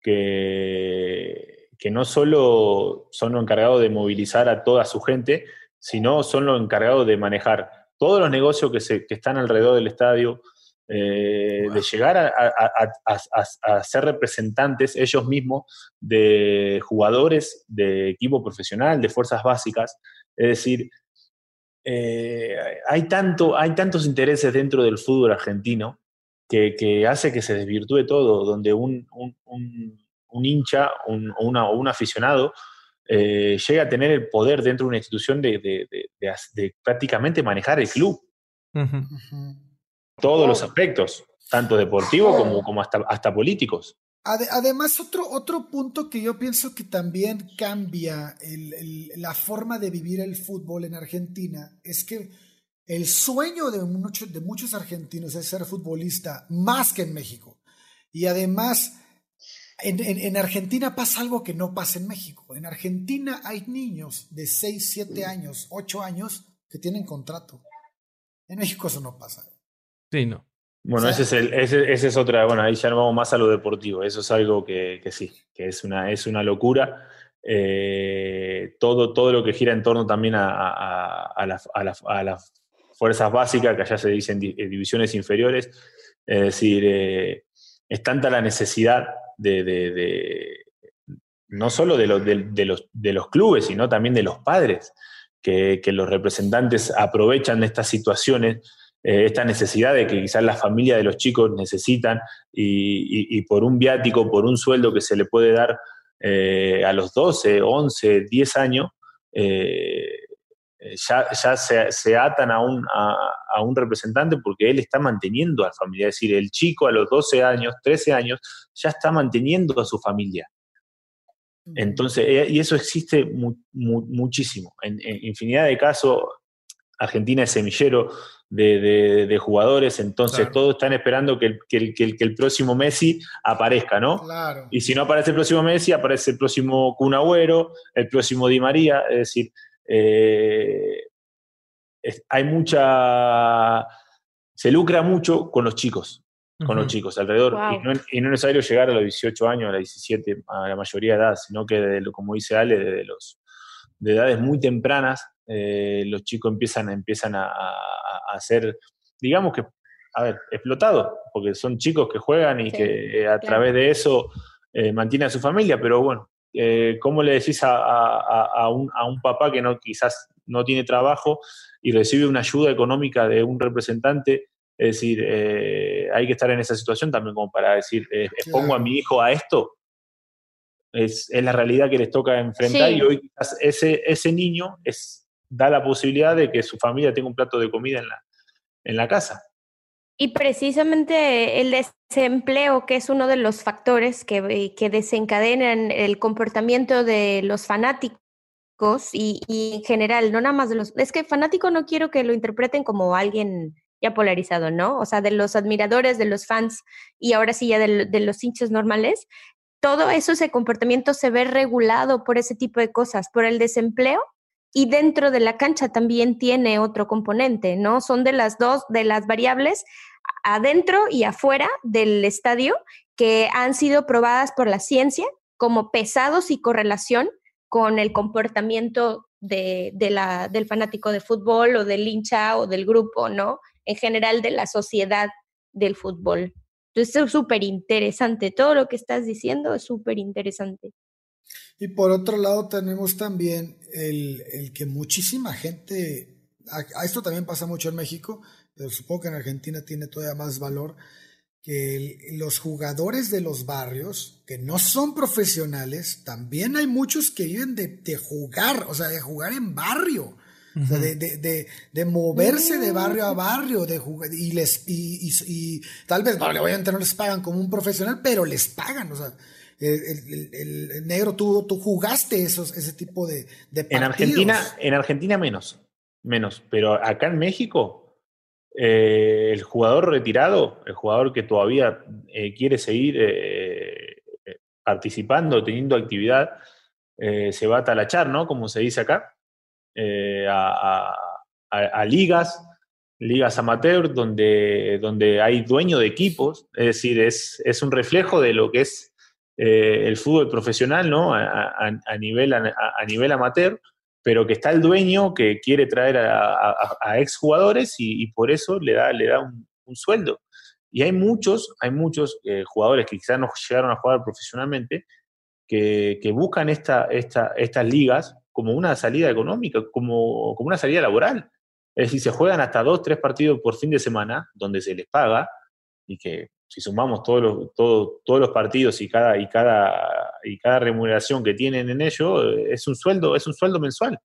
que que no solo son los encargados de movilizar a toda su gente, sino son los encargados de manejar todos los negocios que, se, que están alrededor del estadio, eh, de llegar a, ser representantes ellos mismos de jugadores de equipo profesional, de fuerzas básicas. Es decir, eh, hay, tanto, hay tantos intereses dentro del fútbol argentino que, hace que se desvirtúe todo, donde un un hincha un, o, un aficionado eh, llega a tener el poder dentro de una institución de, prácticamente manejar el club. Todos los aspectos, tanto deportivos como, como hasta, hasta políticos. Además, otro, otro punto que yo pienso que también cambia la forma de vivir el fútbol en Argentina es que el sueño de, de muchos argentinos es ser futbolista más que en México. Y además, en, Argentina pasa algo que no pasa en México. En Argentina hay niños de 6, 7 años, 8 años que tienen contrato. En México eso no pasa. Sí, no. Bueno, ese, es el, ese, es otra, bueno, ahí ya nos vamos más a lo deportivo. Eso es algo que, sí, que es una, es una locura. Eh, todo, todo lo que gira en torno también a, a, las fuerzas básicas, que allá se dicen divisiones inferiores. Es decir, eh, es tanta la necesidad de, no solo de, los, de, los, clubes, sino también de los padres, que, los representantes aprovechan estas situaciones, eh, esta necesidad de que quizás la familia de los chicos necesitan y, por un viático, por un sueldo que se le puede dar eh, a los 12, 11, 10 años, eh, ya, ya se, atan a un, a, un representante porque él está manteniendo a la familia. Es decir, el chico a los 12 años, 13 años, ya está manteniendo a su familia. Entonces, y eso existe muchísimo. En, infinidad de casos, Argentina es semillero de, jugadores, entonces todos están esperando que el, que, que, el, próximo Messi aparezca, ¿no? Y si no aparece el próximo Messi, aparece el próximo Kun Agüero, el próximo Di María, es decir, eh, hay mucha, se lucra mucho con los chicos, con los chicos alrededor. Y, no, es necesario llegar a los 18 años, a los 17, a la mayoría de edad, sino que, como dice Ale, de, los, de edades muy tempranas eh, los chicos empiezan, empiezan a, a, ser, digamos que, a ver, explotados, porque son chicos que juegan y que a través de eso mantienen a su familia, pero bueno, ¿cómo le decís a, un, a un papá que no quizás no tiene trabajo y recibe una ayuda económica de un representante? Es decir, hay que estar en esa situación también como para decir, expongo a mi hijo a esto, es, la realidad que les toca enfrentar y hoy ese, ese niño es, da la posibilidad de que su familia tenga un plato de comida en la, en la casa. Y precisamente el desempleo, que es uno de los factores que, que desencadenan el comportamiento de los fanáticos y, y, en general, no nada más de los... Es que fanático no quiero que lo interpreten como alguien ya polarizado, ¿no? O sea, de los admiradores, de los fans y ahora sí ya de, de los hinchas normales, todo eso, ese comportamiento se ve regulado por ese tipo de cosas, por el desempleo y dentro de la cancha también tiene otro componente, ¿no? Son de las dos, de las variables adentro y afuera del estadio que han sido probadas por la ciencia como pesados y correlación con el comportamiento de, la, del fanático de fútbol o del hincha o del grupo, ¿no? En general de la sociedad del fútbol. Entonces es súper interesante, todo lo que estás diciendo es súper interesante. Y por otro lado tenemos también el, el, que muchísima gente, a, esto también pasa mucho en México, pero supongo que en Argentina tiene todavía más valor, que los jugadores de los barrios, que no son profesionales, también hay muchos que viven de, de jugar, o sea, de jugar en barrio de, de, de, moverse de barrio a barrio, de y les y, y, tal vez no, obviamente no les pagan como un profesional, pero les pagan, o sea, el, el, negro, tú, tú jugaste esos, ese tipo de, de En Argentina, en Argentina menos, menos, pero acá en México, eh, el jugador retirado, el jugador que todavía eh, quiere seguir eh, participando, teniendo actividad, se va a talachar, ¿no? Como se dice acá. Eh, a, ligas, ligas amateur, donde, donde hay dueño de equipos, es decir, es, es un reflejo de lo que es eh, el fútbol profesional, ¿no? A, nivel, a, nivel amateur, pero que está el dueño que quiere traer a, exjugadores y, y, por eso le da, le da un, sueldo. Y hay muchos, hay muchos eh, jugadores que quizás no llegaron a jugar profesionalmente que, buscan esta, esta, estas ligas como una salida económica, como, como una salida laboral. Es decir, se juegan hasta dos, tres partidos por fin de semana, donde se les paga, y que si sumamos todos los, todos los partidos y cada, y, cada, y cada remuneración que tienen en ello, es un sueldo, es un sueldo mensual.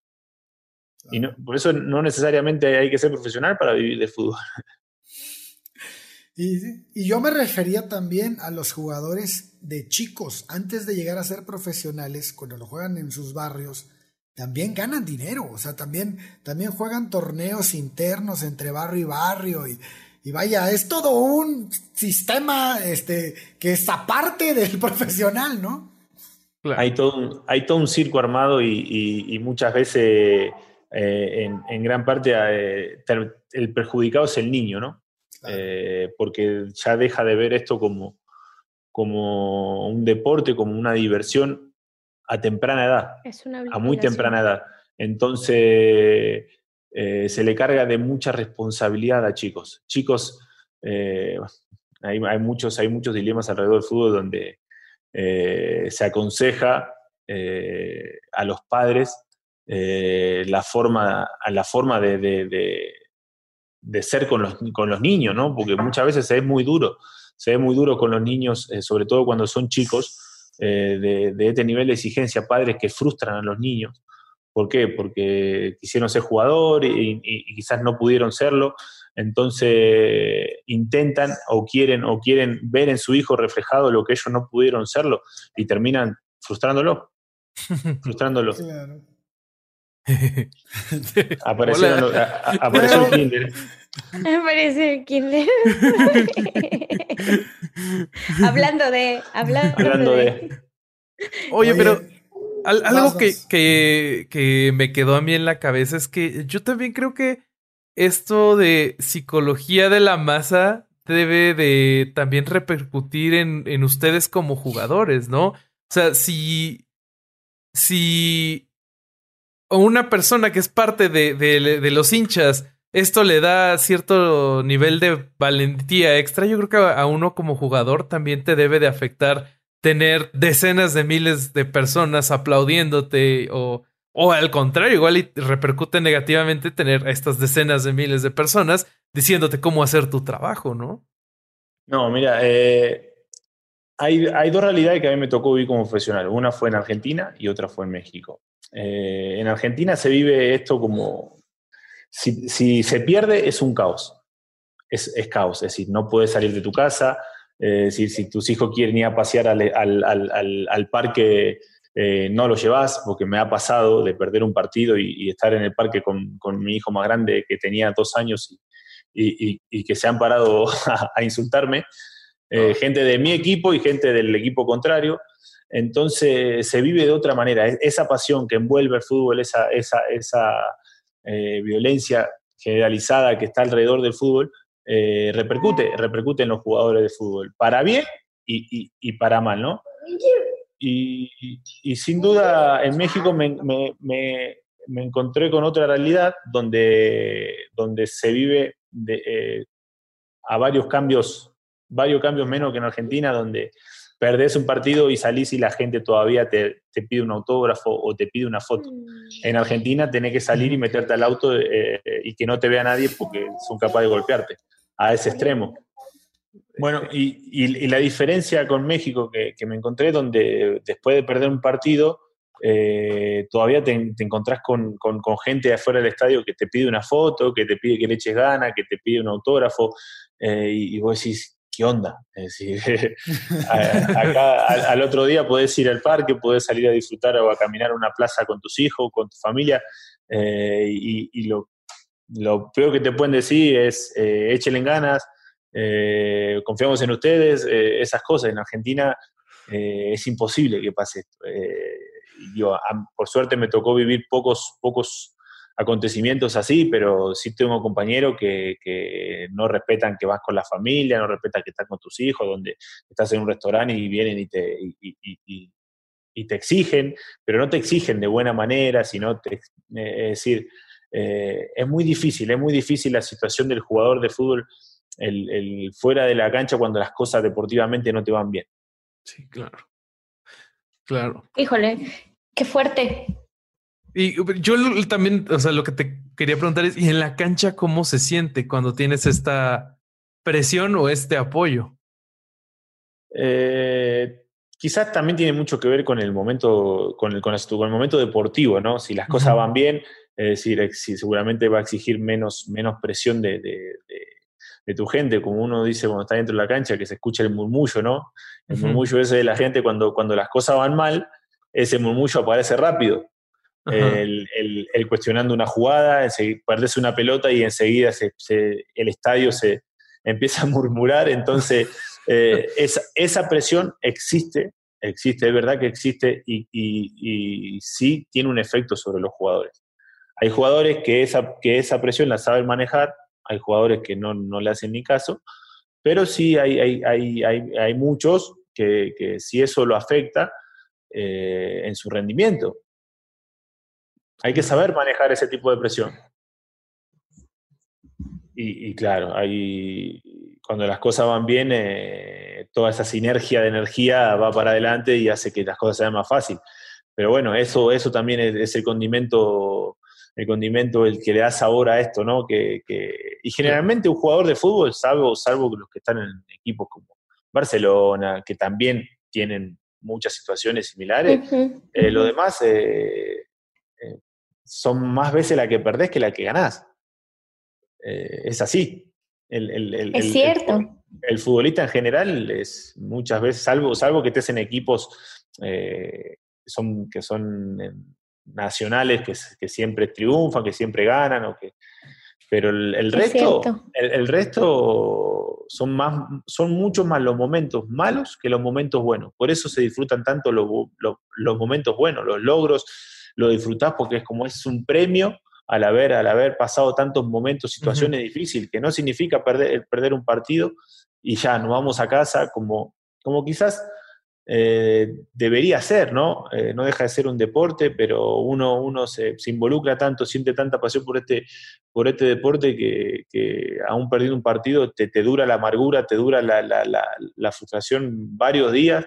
Y por eso no necesariamente hay que ser profesional para vivir de fútbol. Y, y, yo me refería también a los jugadores de chicos, antes de llegar a ser profesionales, cuando lo juegan en sus barrios, también ganan dinero, o sea, también, también juegan torneos internos entre barrio y barrio y, y vaya, es todo un sistema este, que es aparte del profesional, ¿no? Hay, todo un, hay todo un circo armado y, muchas veces eh, en, gran parte eh, el perjudicado es el niño, ¿no? Eh, porque ya deja de ver esto como, como un deporte, como una diversión a temprana edad, a muy temprana edad. Entonces, eh, se le carga de mucha responsabilidad a chicos. Chicos, eh, hay, muchos, hay muchos dilemas alrededor del fútbol donde eh, se aconseja a los padres la forma, la forma de, de, ser con los, con los, niños, ¿no? Porque muchas veces se ve muy duro, se ve muy duro con los niños, sobre todo cuando son chicos, de, este nivel de exigencia, padres que frustran a los niños. ¿Por qué? Porque quisieron ser jugador y, quizás no pudieron serlo, entonces intentan o quieren o quieren ver en su hijo reflejado lo que ellos no pudieron serlo y terminan frustrándolo. frustrándolo. apareció, apareció el kinder. Apareció el kinder. hablando de. Hablando, de. Oye, pero algo que, que, que me quedó a mí en la cabeza es que yo también creo que esto de psicología de la masa debe de también repercutir en, en ustedes como jugadores, ¿no? O sea, si, si una persona que es parte de, de, los hinchas, esto le da cierto nivel de valentía extra. Yo creo que a uno como jugador también te debe de afectar tener decenas de miles de personas aplaudiéndote o, o al contrario, igual y repercute negativamente tener estas decenas de miles de personas diciéndote cómo hacer tu trabajo, ¿no? No, mira, eh, hay, hay, dos realidades que a mí me tocó vivir como profesional. Una fue en Argentina y otra fue en México. Eh, en Argentina se vive esto como, si, si se pierde es un caos. Es, caos, es decir, no puedes salir de tu casa, eh, si, si, tus hijos quieren ir a pasear al, al, al, al parque, eh, no lo llevas, porque me ha pasado de perder un partido y, estar en el parque con, con, mi hijo más grande que tenía dos años y, y, y que se han parado a, insultarme, eh, ah. gente de mi equipo y gente del equipo contrario. Entonces se vive de otra manera. Esa pasión que envuelve el fútbol, esa, esa, esa violencia generalizada que está alrededor del fútbol, eh, repercute, repercute en los jugadores de fútbol, para bien y, y, para mal, ¿no? Y, y, sin duda en México me, me, me, encontré con otra realidad donde, donde se vive eh, a varios cambios, varios cambios menos que en Argentina, donde perdés un partido y salís y la gente todavía te, te, pide un autógrafo o te pide una foto. En Argentina tenés que salir y meterte al auto eh, y que no te vea nadie porque son capaces de golpearte a ese extremo. Bueno, y, la diferencia con México que, me encontré, donde después de perder un partido, eh, todavía te, encontrás con, gente de afuera del estadio que te pide una foto, que te pide que le eches gana, que te pide un autógrafo, eh, y, vos decís, ¿qué onda? Es decir, al, otro día podés ir al parque, podés salir a disfrutar o a caminar a una plaza con tus hijos, con tu familia, eh, y, lo, lo peor que te pueden decir es eh, ganas, eh, confiamos en ustedes, eh, esas cosas. En Argentina eh, es imposible que pase esto. yo, por suerte me tocó vivir pocos, pocos acontecimientos así, pero sí tengo compañeros que, que, no respetan que vas con la familia, no respetan que estás con tus hijos, donde estás en un restaurante y vienen y te, y, y, y te exigen, pero no te exigen de buena manera, sino te, es decir, eh, es muy difícil, es muy difícil la situación del jugador de fútbol el, fuera de la cancha cuando las cosas deportivamente no te van bien. Sí, claro. Claro. Híjole, qué fuerte. Y yo también, o sea, lo que te quería preguntar es, ¿y en la cancha cómo se siente cuando tienes esta presión o este apoyo? Eh, quizás también tiene mucho que ver con el momento, con el, con el, momento deportivo, ¿no? Si las cosas van bien, es decir, seguramente va a exigir menos, menos presión de, de, tu gente, como uno dice cuando está dentro de la cancha, que se escucha el murmullo, ¿no? El murmullo ese de la gente cuando, cuando las cosas van mal, ese murmullo aparece rápido. El, el, cuestionando una jugada, perdés una pelota y enseguida se, el estadio se empieza a murmurar, entonces eh, esa, esa presión existe, existe, es verdad que existe y, y, y, sí tiene un efecto sobre los jugadores. Hay jugadores que esa, que esa presión la saben manejar, hay jugadores que no, no le hacen ni caso, pero sí hay, hay, hay, hay muchos que, que, si eso lo afecta eh, en su rendimiento. Hay que saber manejar ese tipo de presión. Y, claro, hay, cuando las cosas van bien, eh, toda esa sinergia de energía va para adelante y hace que las cosas sean más fáciles. Pero bueno, eso, eso también es el condimento el condimento el que le da sabor a esto, ¿no? Que, y generalmente un jugador de fútbol, salvo, salvo los que están en equipos como Barcelona, que también tienen muchas situaciones similares, eh, lo demás eh, eh, son más veces la que perdés que la que ganás. es así. El, es cierto. El, futbolista en general es muchas veces, salvo, salvo que estés en equipos son, que son nacionales que, que, siempre triunfan, que siempre ganan, o que, pero el, resto, el, resto son, más, son mucho más los momentos malos que los momentos buenos. Por eso se disfrutan tanto los, los, momentos buenos, los logros, lo disfrutás porque es como es un premio al haber, al haber pasado tantos momentos, situaciones difíciles, que no significa perder, perder un partido y ya nos vamos a casa como, como quizás eh, debería ser, ¿no? Eh, no deja de ser un deporte, pero uno, uno se, involucra tanto, siente tanta pasión por este, por este deporte que, aún perdiendo un partido te, dura la amargura, te dura la, frustración varios días,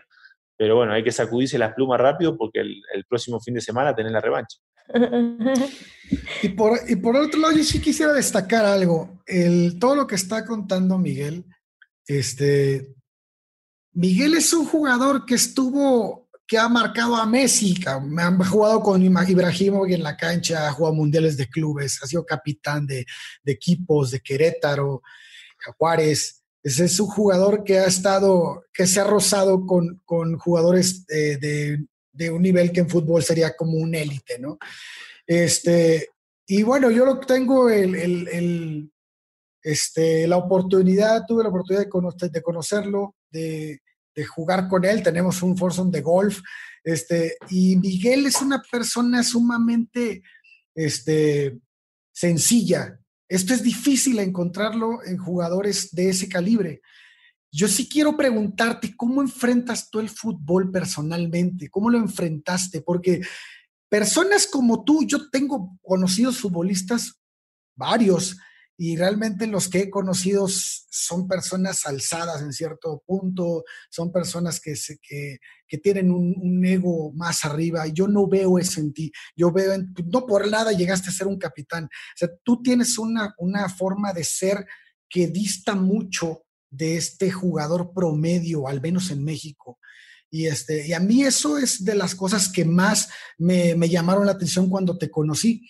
pero bueno, hay que sacudirse las plumas rápido porque el, próximo fin de semana tenés la revancha. Y por, y por otro lado, yo sí quisiera destacar algo. El, todo lo que está contando Miguel, este, Miguel es un jugador que estuvo, que ha marcado a Messi, me han jugado con Ibrahimovic en la cancha, ha jugado mundiales de clubes, ha sido capitán de, equipos de Querétaro. Ese es un jugador que ha estado, que se ha rozado con, jugadores de, de, un nivel que en fútbol sería como un élite, ¿no? Este, y bueno, yo lo tengo el este, la oportunidad, tuve la oportunidad de, de conocerlo, de, de, jugar con él, tenemos un foursome de golf, este, y Miguel es una persona sumamente este, sencilla. Esto es difícil encontrarlo en jugadores de ese calibre. Yo sí quiero preguntarte, ¿cómo enfrentas tú el fútbol personalmente? ¿Cómo lo enfrentaste? Porque personas como tú, yo tengo conocidos futbolistas, varios, y realmente los que he conocido son personas alzadas en cierto punto, son personas que, que, tienen un, ego más arriba. Yo no veo eso en ti. Yo veo, no por nada llegaste a ser un capitán. O sea, tú tienes una, una forma de ser que dista mucho de este jugador promedio, al menos en México. Y, este, y a mí eso es de las cosas que más me, me llamaron la atención cuando te conocí.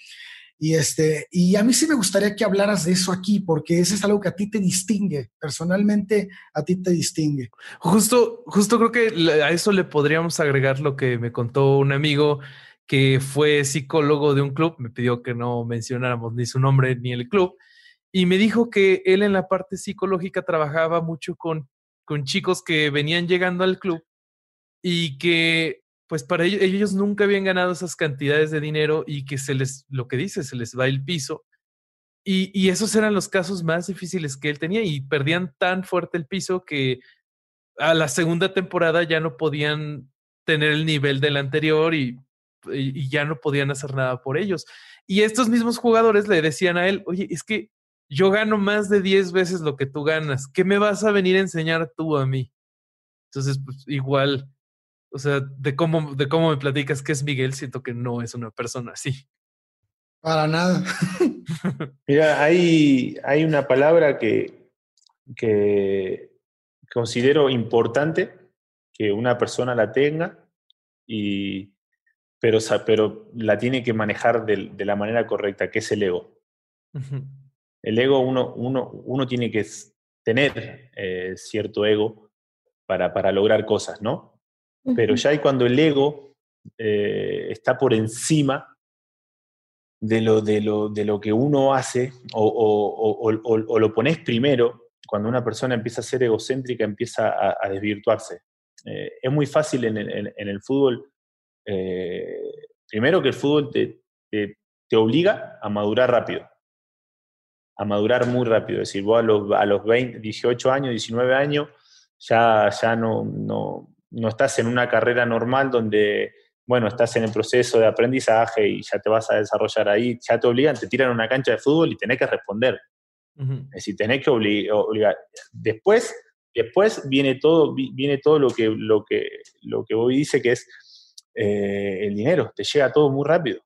Y, este, y a mí sí me gustaría que hablaras de eso aquí, porque eso es algo que a ti te distingue, personalmente a ti te distingue. Justo, justo creo que a eso le podríamos agregar lo que me contó un amigo que fue psicólogo de un club, me pidió que no mencionáramos ni su nombre ni el club, y me dijo que él en la parte psicológica trabajaba mucho con, con chicos que venían llegando al club y que pues para ellos, ellos nunca habían ganado esas cantidades de dinero y que se les, lo que dice, se les va el piso. Y, esos eran los casos más difíciles que él tenía y perdían tan fuerte el piso que a la segunda temporada ya no podían tener el nivel del anterior y, y, ya no podían hacer nada por ellos. Y estos mismos jugadores le decían a él, oye, es que yo gano más de 10 veces lo que tú ganas, ¿qué me vas a venir a enseñar tú a mí? Entonces, pues igual o sea, de cómo, de cómo me platicas que es Miguel, siento que no es una persona así. Para nada. Mira, hay, hay una palabra que, que considero importante que una persona la tenga, y, pero, pero la tiene que manejar de, la manera correcta, que es el ego. El ego, uno, uno, uno tiene que tener eh, cierto ego para, para lograr cosas, ¿no? Pero ya hay cuando el ego eh, está por encima de lo, de lo, de lo que uno hace o, o, lo pones primero, cuando una persona empieza a ser egocéntrica, empieza a, desvirtuarse. Eh, es muy fácil en el, en, el fútbol, eh, primero que el fútbol te, te, te, obliga a madurar rápido, a madurar muy rápido. Es decir, vos a los, a los 20, 18 años, 19 años, ya, ya no, no, no estás en una carrera normal donde, bueno, estás en el proceso de aprendizaje y ya te vas a desarrollar ahí, ya te obligan, te tiran a una cancha de fútbol y tenés que responder. Es decir, tenés que obligar. Después, después viene todo, viene todo lo que, lo que, lo que hoy dice que es eh, el dinero, te llega todo muy rápido.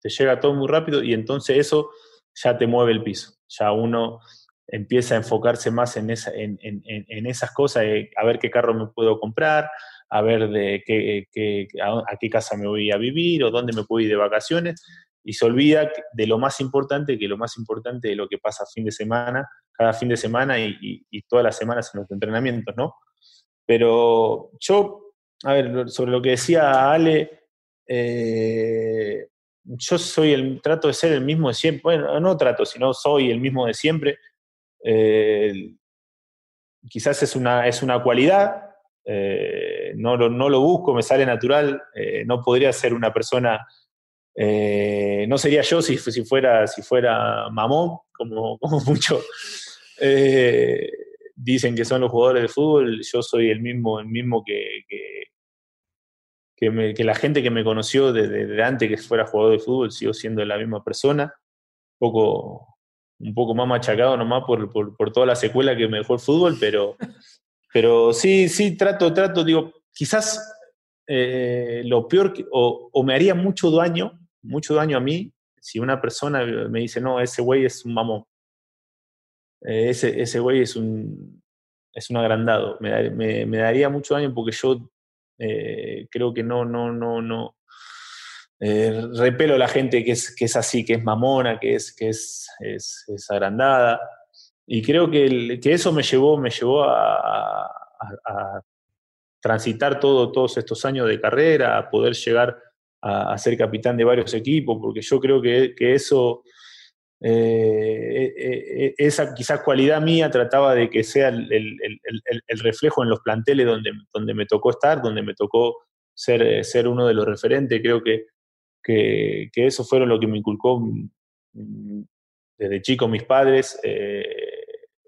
Te llega todo muy rápido y entonces eso ya te mueve el piso. Ya uno empieza a enfocarse más en, esa, en, en, esas cosas, a ver qué carro me puedo comprar, a ver de qué, qué, a, qué casa me voy a vivir o dónde me puedo ir de vacaciones, y se olvida de lo más importante, que lo más importante es lo que pasa fin de semana, cada fin de semana y, y, todas las semanas en los entrenamientos, ¿no? Pero yo, a ver, sobre lo que decía Ale, eh, yo soy el, trato de ser el mismo de siempre, bueno, no trato, sino soy el mismo de siempre, eh, quizás es una, es una cualidad, eh, no, lo, no, lo, busco, me sale natural, eh, no podría ser una persona, no sería yo si, si, fuera, si fuera mamón, como, como mucho. dicen que son los jugadores de fútbol, yo soy el mismo, el mismo que, que, que, la gente que me conoció desde, antes que fuera jugador de fútbol, sigo siendo la misma persona, poco, un poco más machacado nomás por, por, por toda la secuela que me dejó el fútbol, pero, pero sí, sí, trato, trato, digo, quizás eh, lo peor, o, o, me haría mucho daño, mucho daño a mí, si una persona me dice, no, ese güey es un mamón, eh, ese, ese güey es un, es un agrandado, me, me, me daría mucho daño porque yo eh, creo que no, no, no, no. Eh, repelo a la gente que es, que es así, que es mamona, que es, que es, es, agrandada. Y creo que, que, eso me llevó, me llevó a, transitar todo, todos estos años de carrera, a poder llegar a, ser capitán de varios equipos, porque yo creo que, que eso eh, eh, eh, esa quizás cualidad mía trataba de que sea el, el, reflejo en los planteles donde, donde me tocó estar, donde me tocó ser, ser uno de los referentes. Creo que, que, que eso fueron lo que me inculcó mm, desde chico mis padres.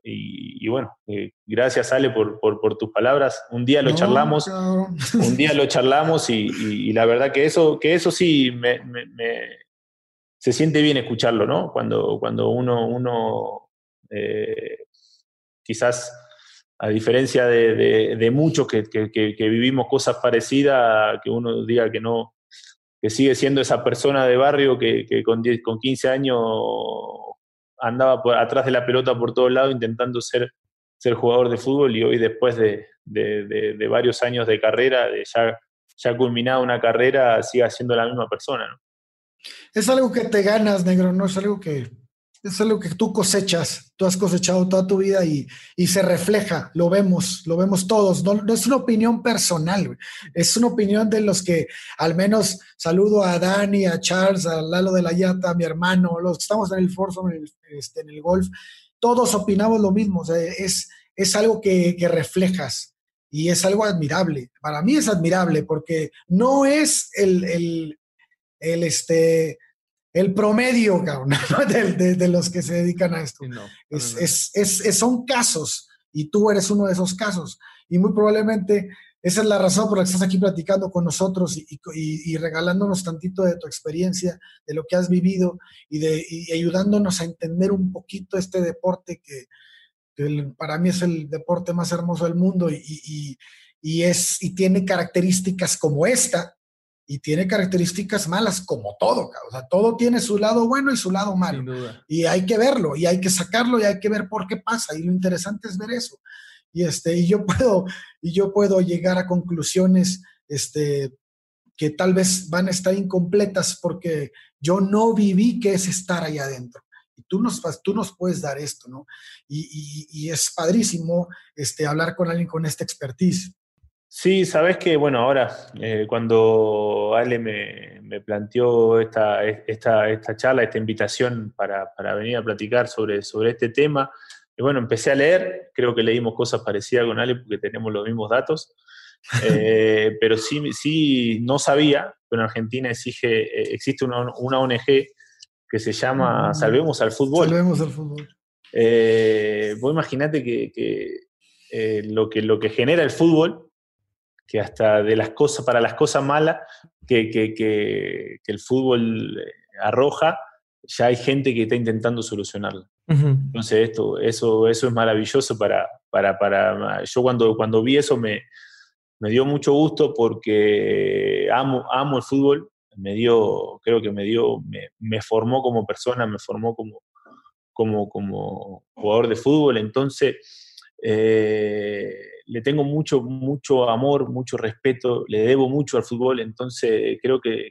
Y, y, bueno, gracias Ale por, por, por, tus palabras. Un día lo no, charlamos, no. un día lo charlamos y, y, y, la verdad que eso, que eso sí me, me, me se siente bien escucharlo, ¿no? Cuando, cuando uno, uno eh, quizás, a diferencia de, de, de muchos que, que, que, vivimos cosas parecidas, que uno diga que no, sigue siendo esa persona de barrio que, con, 10, con 15 años andaba atrás de la pelota por todos lados intentando ser, ser jugador de fútbol y hoy después de, de varios años de carrera, de ya, ya culminada una carrera, siga siendo la misma persona. Es algo que te ganas, negro, no es algo que es algo que tú cosechas, tú has cosechado toda tu vida y, y se refleja, lo vemos, lo vemos todos. No, no es una opinión personal, es una opinión de los que al menos saludo a Dani, a Charles, a Lalo de la Yata, a mi hermano, los que estamos en el Forzo, en el, este, en el golf, todos opinamos lo mismo, es, es algo que, que reflejas y es algo admirable. Para mí es admirable porque no es el, el el, este, el promedio, cabrón, de, de, de, los que se dedican a esto. No, es, no. Es, es, son casos y tú eres uno de esos casos. Y muy probablemente esa es la razón por la que estás aquí platicando con nosotros y, y, y regalándonos tantito de tu experiencia, de lo que has vivido y, de, y ayudándonos a entender un poquito este deporte que, que el, para mí es el deporte más hermoso del mundo y, y, es, y tiene características como esta, y tiene características malas como todo, o sea, todo tiene su lado bueno y su lado malo. Y hay que verlo y hay que sacarlo y hay que ver por qué pasa y lo interesante es ver eso. Y este y yo puedo y yo puedo llegar a conclusiones este que tal vez van a estar incompletas porque yo no viví qué es estar ahí adentro. Y tú nos, tú nos puedes dar esto, ¿no? Y, y, y es padrísimo este, hablar con alguien con esta expertise. Sí, sabes que, bueno, ahora eh, cuando Ale me, me, planteó esta, esta, esta charla, esta invitación para, para venir a platicar sobre, sobre este tema, y bueno, empecé a leer, creo que leímos cosas parecidas con Ale porque tenemos los mismos datos, eh, pero sí, sí no sabía, pero en Argentina exige, existe una, una, ONG que se llama Salvemos al Fútbol. Salvemos al Fútbol. Eh, vos imaginate que, que lo que lo que genera el fútbol que hasta de las cosas, para las cosas malas que, que, que, que el fútbol eh, arroja, ya hay gente que está intentando solucionarlo. Uh -huh. Entonces, esto, eso, eso es maravilloso para, para, para. Yo cuando, cuando vi eso me, me dio mucho gusto porque amo, amo el fútbol. Me dio, creo que me dio, me, me formó como persona, me formó como, como, como jugador de fútbol. Entonces, eh, le tengo mucho, mucho amor, mucho respeto, le debo mucho al fútbol, entonces creo que,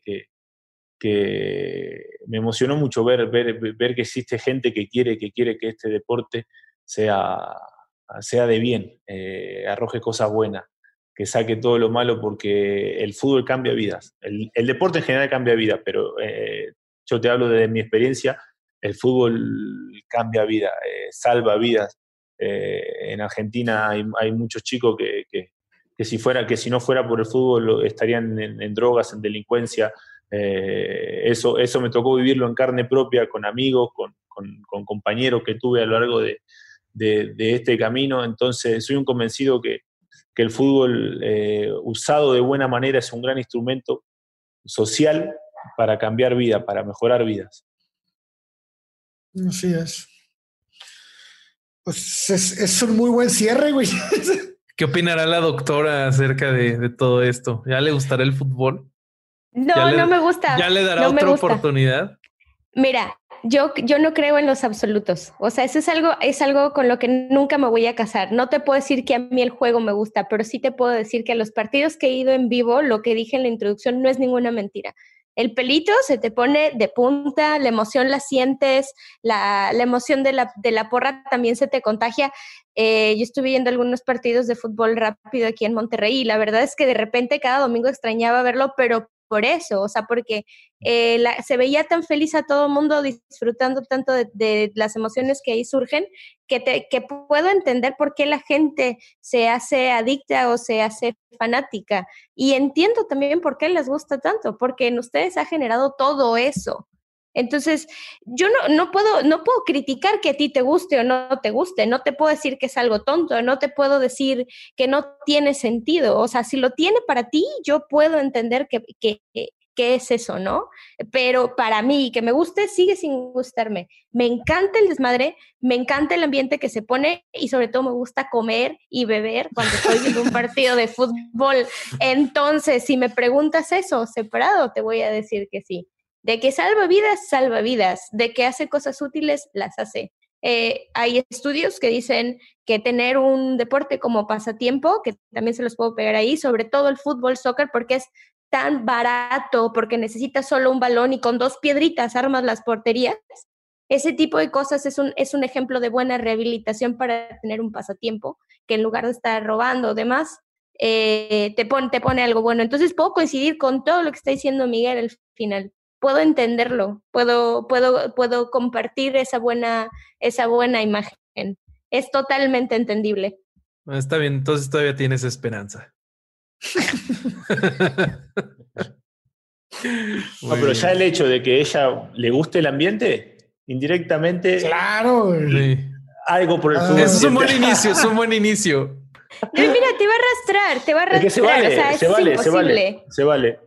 me emocionó mucho ver, ver, ver, que existe gente que quiere, que quiere que este deporte sea, sea de bien, eh, arroje cosas buenas, que saque todo lo malo, porque el fútbol cambia vidas. El, deporte en general cambia vidas, pero eh, yo te hablo de mi experiencia, el fútbol cambia vidas, eh, salva vidas, eh, en Argentina hay, muchos chicos que, que, que, si fuera, que si no fuera por el fútbol estarían en, drogas, en delincuencia. Eh, eso, eso me tocó vivirlo en carne propia con amigos, con, con, compañeros que tuve a lo largo de, de, este camino. Entonces, soy un convencido que, el fútbol eh, usado de buena manera es un gran instrumento social para cambiar vidas, para mejorar vidas. Así es. Pues es, un muy buen cierre, güey. ¿Qué opinará la doctora acerca de, todo esto? ¿Ya le gustará el fútbol? No, no me gusta. ¿Ya le dará otra oportunidad? Mira, yo, yo no creo en los absolutos. O sea, eso es algo, es algo con lo que nunca me voy a casar. No te puedo decir que a mí el juego me gusta, pero sí te puedo decir que los partidos que he ido en vivo, lo que dije en la introducción no es ninguna mentira. El pelito se te pone de punta, la emoción la sientes, la, emoción de la, de la, porra también se te contagia. Eh, yo estuve viendo algunos partidos de fútbol rápido aquí en Monterrey y la verdad es que de repente cada domingo extrañaba verlo, pero por eso, o sea, porque eh, se veía tan feliz a todo mundo disfrutando tanto de, las emociones que ahí surgen, que, te, que puedo entender por qué la gente se hace adicta o se hace fanática. Y entiendo también por qué les gusta tanto, porque en ustedes ha generado todo eso. Entonces, yo no, no, puedo, no puedo criticar que a ti te guste o no te guste, no te puedo decir que es algo tonto, no te puedo decir que no tiene sentido. O sea, si lo tiene para ti, yo puedo entender que, que, que es eso, ¿no? Pero para mí, que me guste, sigue sin gustarme. Me encanta el desmadre, me encanta el ambiente que se pone y sobre todo me gusta comer y beber cuando estoy en un partido de fútbol. Entonces, si me preguntas eso separado, te voy a decir que sí. De que salva vidas, salva vidas. De que hace cosas útiles, las hace. Eh, hay estudios que dicen que tener un deporte como pasatiempo, que también se los puedo pegar ahí, sobre todo el fútbol, soccer, porque es tan barato, porque necesitas solo un balón y con dos piedritas armas las porterías. Ese tipo de cosas es un, es un ejemplo de buena rehabilitación para tener un pasatiempo, que en lugar de estar robando o demás, eh, te, pone, te pone algo bueno. Entonces puedo coincidir con todo lo que está diciendo Miguel al final puedo entenderlo, puedo, puedo, puedo compartir esa buena, esa buena imagen. Es totalmente entendible. Está bien, entonces todavía tienes esperanza. no, pero ya el hecho de que ella le guste el ambiente, indirectamente. Claro. Algo por el ah. es un buen inicio, es un buen inicio. Pero mira, te va a arrastrar, te va a arrastrar. se vale, se, vale se vale, se vale,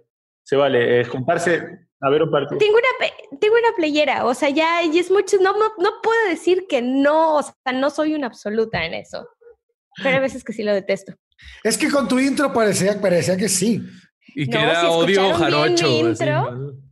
se vale. Es juntarse, a ver un partido. Tengo una, tengo una playera, o sea, ya y es mucho, no, no, puedo decir que no, o sea, no soy una absoluta en eso. Pero hay veces que sí lo detesto. Es que con tu intro parecía, parecía que sí. Y que era odio jarocho.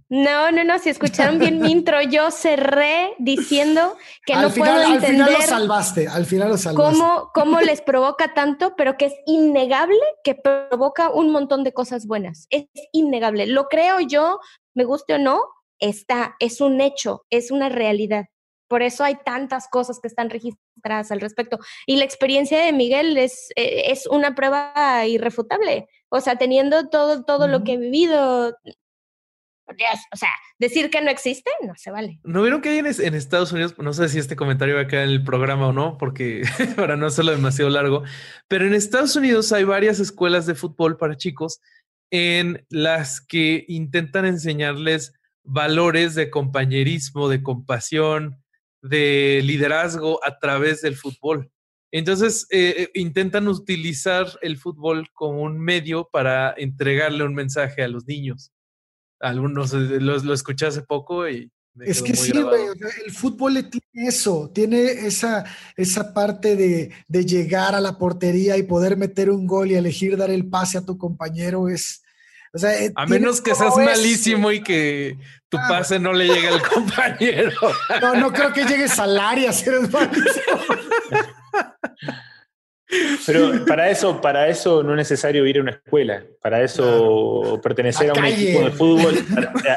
no, no, no, si escucharon bien mi intro, yo cerré diciendo que no puedo entender. Al final lo salvaste, al final lo salvaste. Cómo, cómo les provoca tanto, pero que es innegable que provoca un montón de cosas buenas. Es innegable. Lo creo yo, me guste o no, está, es un hecho, es una realidad. Por eso hay tantas cosas que están registradas al respecto. Y la experiencia de Miguel es, eh, es una prueba irrefutable. O sea, teniendo todo, todo lo que he vivido, o sea, decir que no existe, no se vale. ¿No vieron que hay en, en, Estados Unidos? No sé si este comentario va a quedar en el programa o no, porque para no hacerlo demasiado largo, pero en Estados Unidos hay varias escuelas de fútbol para chicos en las que intentan enseñarles valores de compañerismo, de compasión, de liderazgo a través del fútbol. Entonces, eh, eh, intentan utilizar el fútbol como un medio para entregarle un mensaje a los niños. Algunos eh, lo, escuché hace poco y... es que sí, güey, el fútbol tiene eso, tiene esa, esa parte de, de, llegar a la portería y poder meter un gol y elegir dar el pase a tu compañero, es, eh, a menos que seas malísimo y que tu ah, pase no le llegue al compañero. No, no creo que llegues al área si eres malísimo. Pero para eso, para eso no es necesario ir a una escuela, para eso pertenecer a, un equipo de fútbol,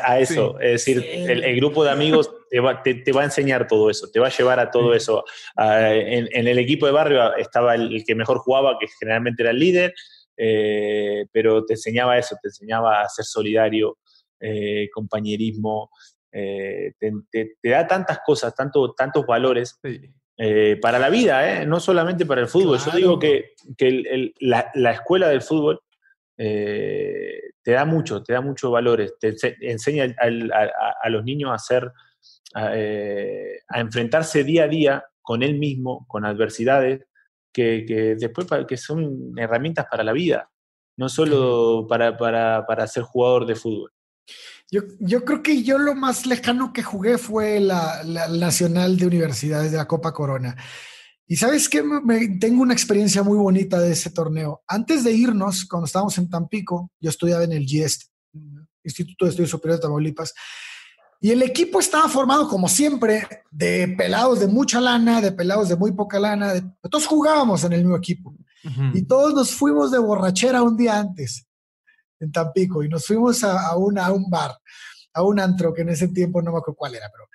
a, eso. Es decir, el, grupo de amigos te va, te, va, a enseñar todo eso, te va a llevar a todo eso. en, en, el equipo de barrio estaba el, que mejor jugaba, que generalmente era el líder, eh, pero te enseñaba eso, te enseñaba a ser solidario, eh, compañerismo, eh, te, da tantas cosas, tanto, tantos valores para la vida, no solamente para el fútbol. Yo digo que, la, escuela del fútbol te da mucho, te da muchos valores, te enseña a, los niños a hacer, a enfrentarse día a día con él mismo, con adversidades, que, que después que son herramientas para la vida, no solo para, para, para ser jugador de fútbol. Yo, yo, creo que yo lo más lejano que jugué fue la, la Nacional de Universidades de la Copa Corona. Y sabes que tengo una experiencia muy bonita de ese torneo. Antes de irnos, cuando estábamos en Tampico, yo estudiaba en el GIEST, Instituto de Estudios Superiores de Tamaulipas, y el equipo estaba formado, como siempre, de pelados de mucha lana, de pelados de muy poca lana. De, todos jugábamos en el mismo equipo. Y todos nos fuimos de borrachera un día antes en Tampico y nos fuimos a, a, a un bar, a un antro que en ese tiempo no me acuerdo cuál era, pero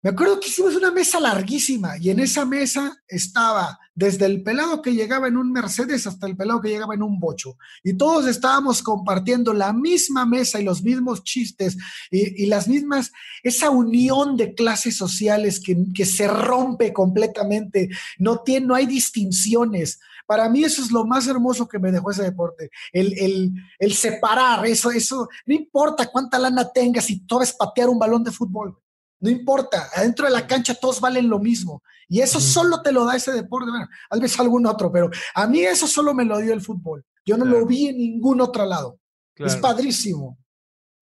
me acuerdo que hicimos una mesa larguísima y en esa mesa estaba desde el pelado que llegaba en un Mercedes hasta el pelado que llegaba en un bocho. Y todos estábamos compartiendo la misma mesa y los mismos chistes y, las mismas, esa unión de clases sociales que, que se rompe completamente. No, tiene, no hay distinciones. Para mí eso es lo más hermoso que me dejó ese deporte, el, el, el separar, eso, eso, no importa cuánta lana tengas si tú vas patear un balón de fútbol. No importa, adentro de la cancha todos valen lo mismo. Y eso solo te lo da ese deporte. Bueno, tal vez algún otro, pero a mí eso solo me lo dio el fútbol. Yo no lo vi en ningún otro lado. Es padrísimo.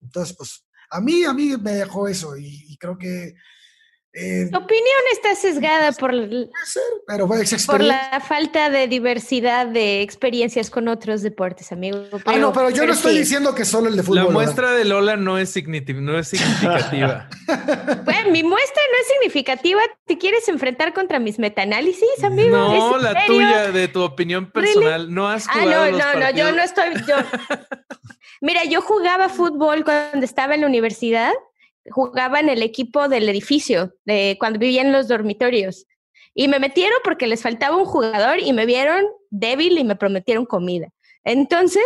Entonces, pues, a mí, a mí me dejó eso y creo que eh, tu opinión está sesgada por, por la falta de diversidad de experiencias con otros deportes, amigo. ah, no, pero yo no estoy diciendo que solo el de fútbol. La muestra de Lola no es, no es significativa. bueno, mi muestra no es significativa. ¿Te quieres enfrentar contra mis metaanálisis, amigo? No, la tuya, de tu opinión personal. No has jugado Ah, no, no, no, yo no estoy. Yo... Mira, yo jugaba fútbol cuando estaba en la universidad jugaba en el equipo del edificio, de cuando vivía en los dormitorios. Y me metieron porque les faltaba un jugador y me vieron débil y me prometieron comida. Entonces,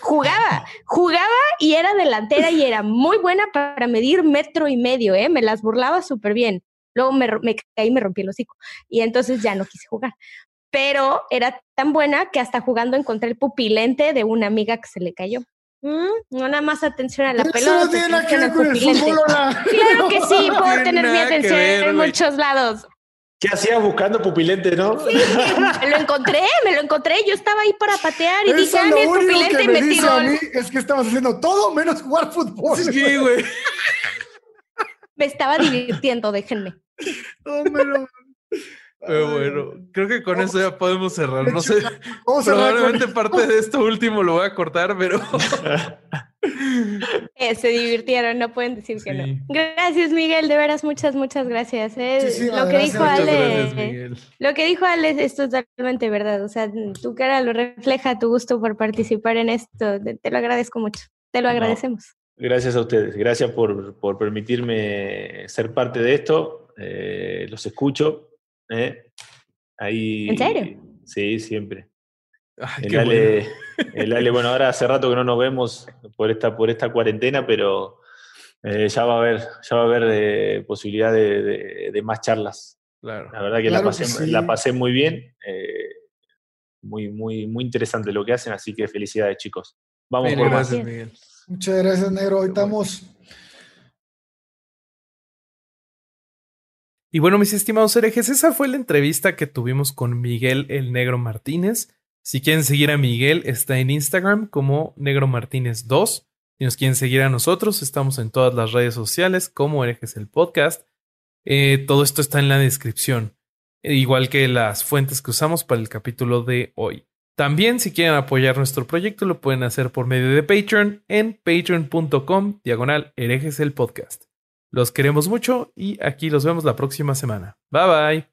jugaba, jugaba y era delantera y era muy buena para medir metro y medio, ¿eh? Me las burlaba súper bien. Luego me, me caí y me rompí el hocico. Y entonces ya no quise jugar. Pero era tan buena que hasta jugando encontré el pupilente de una amiga que se le cayó. Mm, no nada más atención a la pelota. No tiene que ver con el fútbol, Claro que sí, puedo tener mi atención en muchos lados. ¿Qué hacías buscando pupilente, no? Sí, me lo encontré, me lo encontré. Yo estaba ahí para patear y dije, ah, mi pupilente y me tiró. A mí es que estabas haciendo todo menos jugar fútbol. Sí, güey. me estaba divirtiendo, déjenme. No, me lo... Pero bueno, creo que con eso ya podemos cerrar. No sé, probablemente parte de esto último lo voy a cortar, pero. Eh, se divirtieron, no pueden decir que no. Gracias, Miguel, de veras, muchas, muchas gracias. Eh. lo que dijo Ale, lo que dijo Ale es totalmente verdad. O sea, tu cara lo refleja tu gusto por participar en esto. Te, lo agradezco mucho. Te lo agradecemos. Gracias a ustedes. Gracias por, por permitirme ser parte de esto. Eh, los escucho ¿Eh? Ahí, ¿En serio? Sí, siempre. el, Ale, bueno. el, bueno, ahora hace rato que no nos vemos por esta, por esta cuarentena, pero eh, ya va a haber, ya va a haber eh, posibilidad de, más charlas. Claro. La verdad que, la, pasé, la pasé muy bien. muy, muy, muy interesante lo que hacen, así que felicidades, chicos. Vamos por más. Muchas gracias, Negro. Hoy estamos Y bueno, mis estimados herejes, esa fue la entrevista que tuvimos con Miguel el Negro Martínez. Si quieren seguir a Miguel, está en Instagram como Negro Martínez 2. Si nos quieren seguir a nosotros, estamos en todas las redes sociales como herejes el podcast. Eh, todo esto está en la descripción, igual que las fuentes que usamos para el capítulo de hoy. También, si quieren apoyar nuestro proyecto, lo pueden hacer por medio de Patreon en patreon.com diagonal herejes el podcast. Los queremos mucho y aquí los vemos la próxima semana. Bye bye.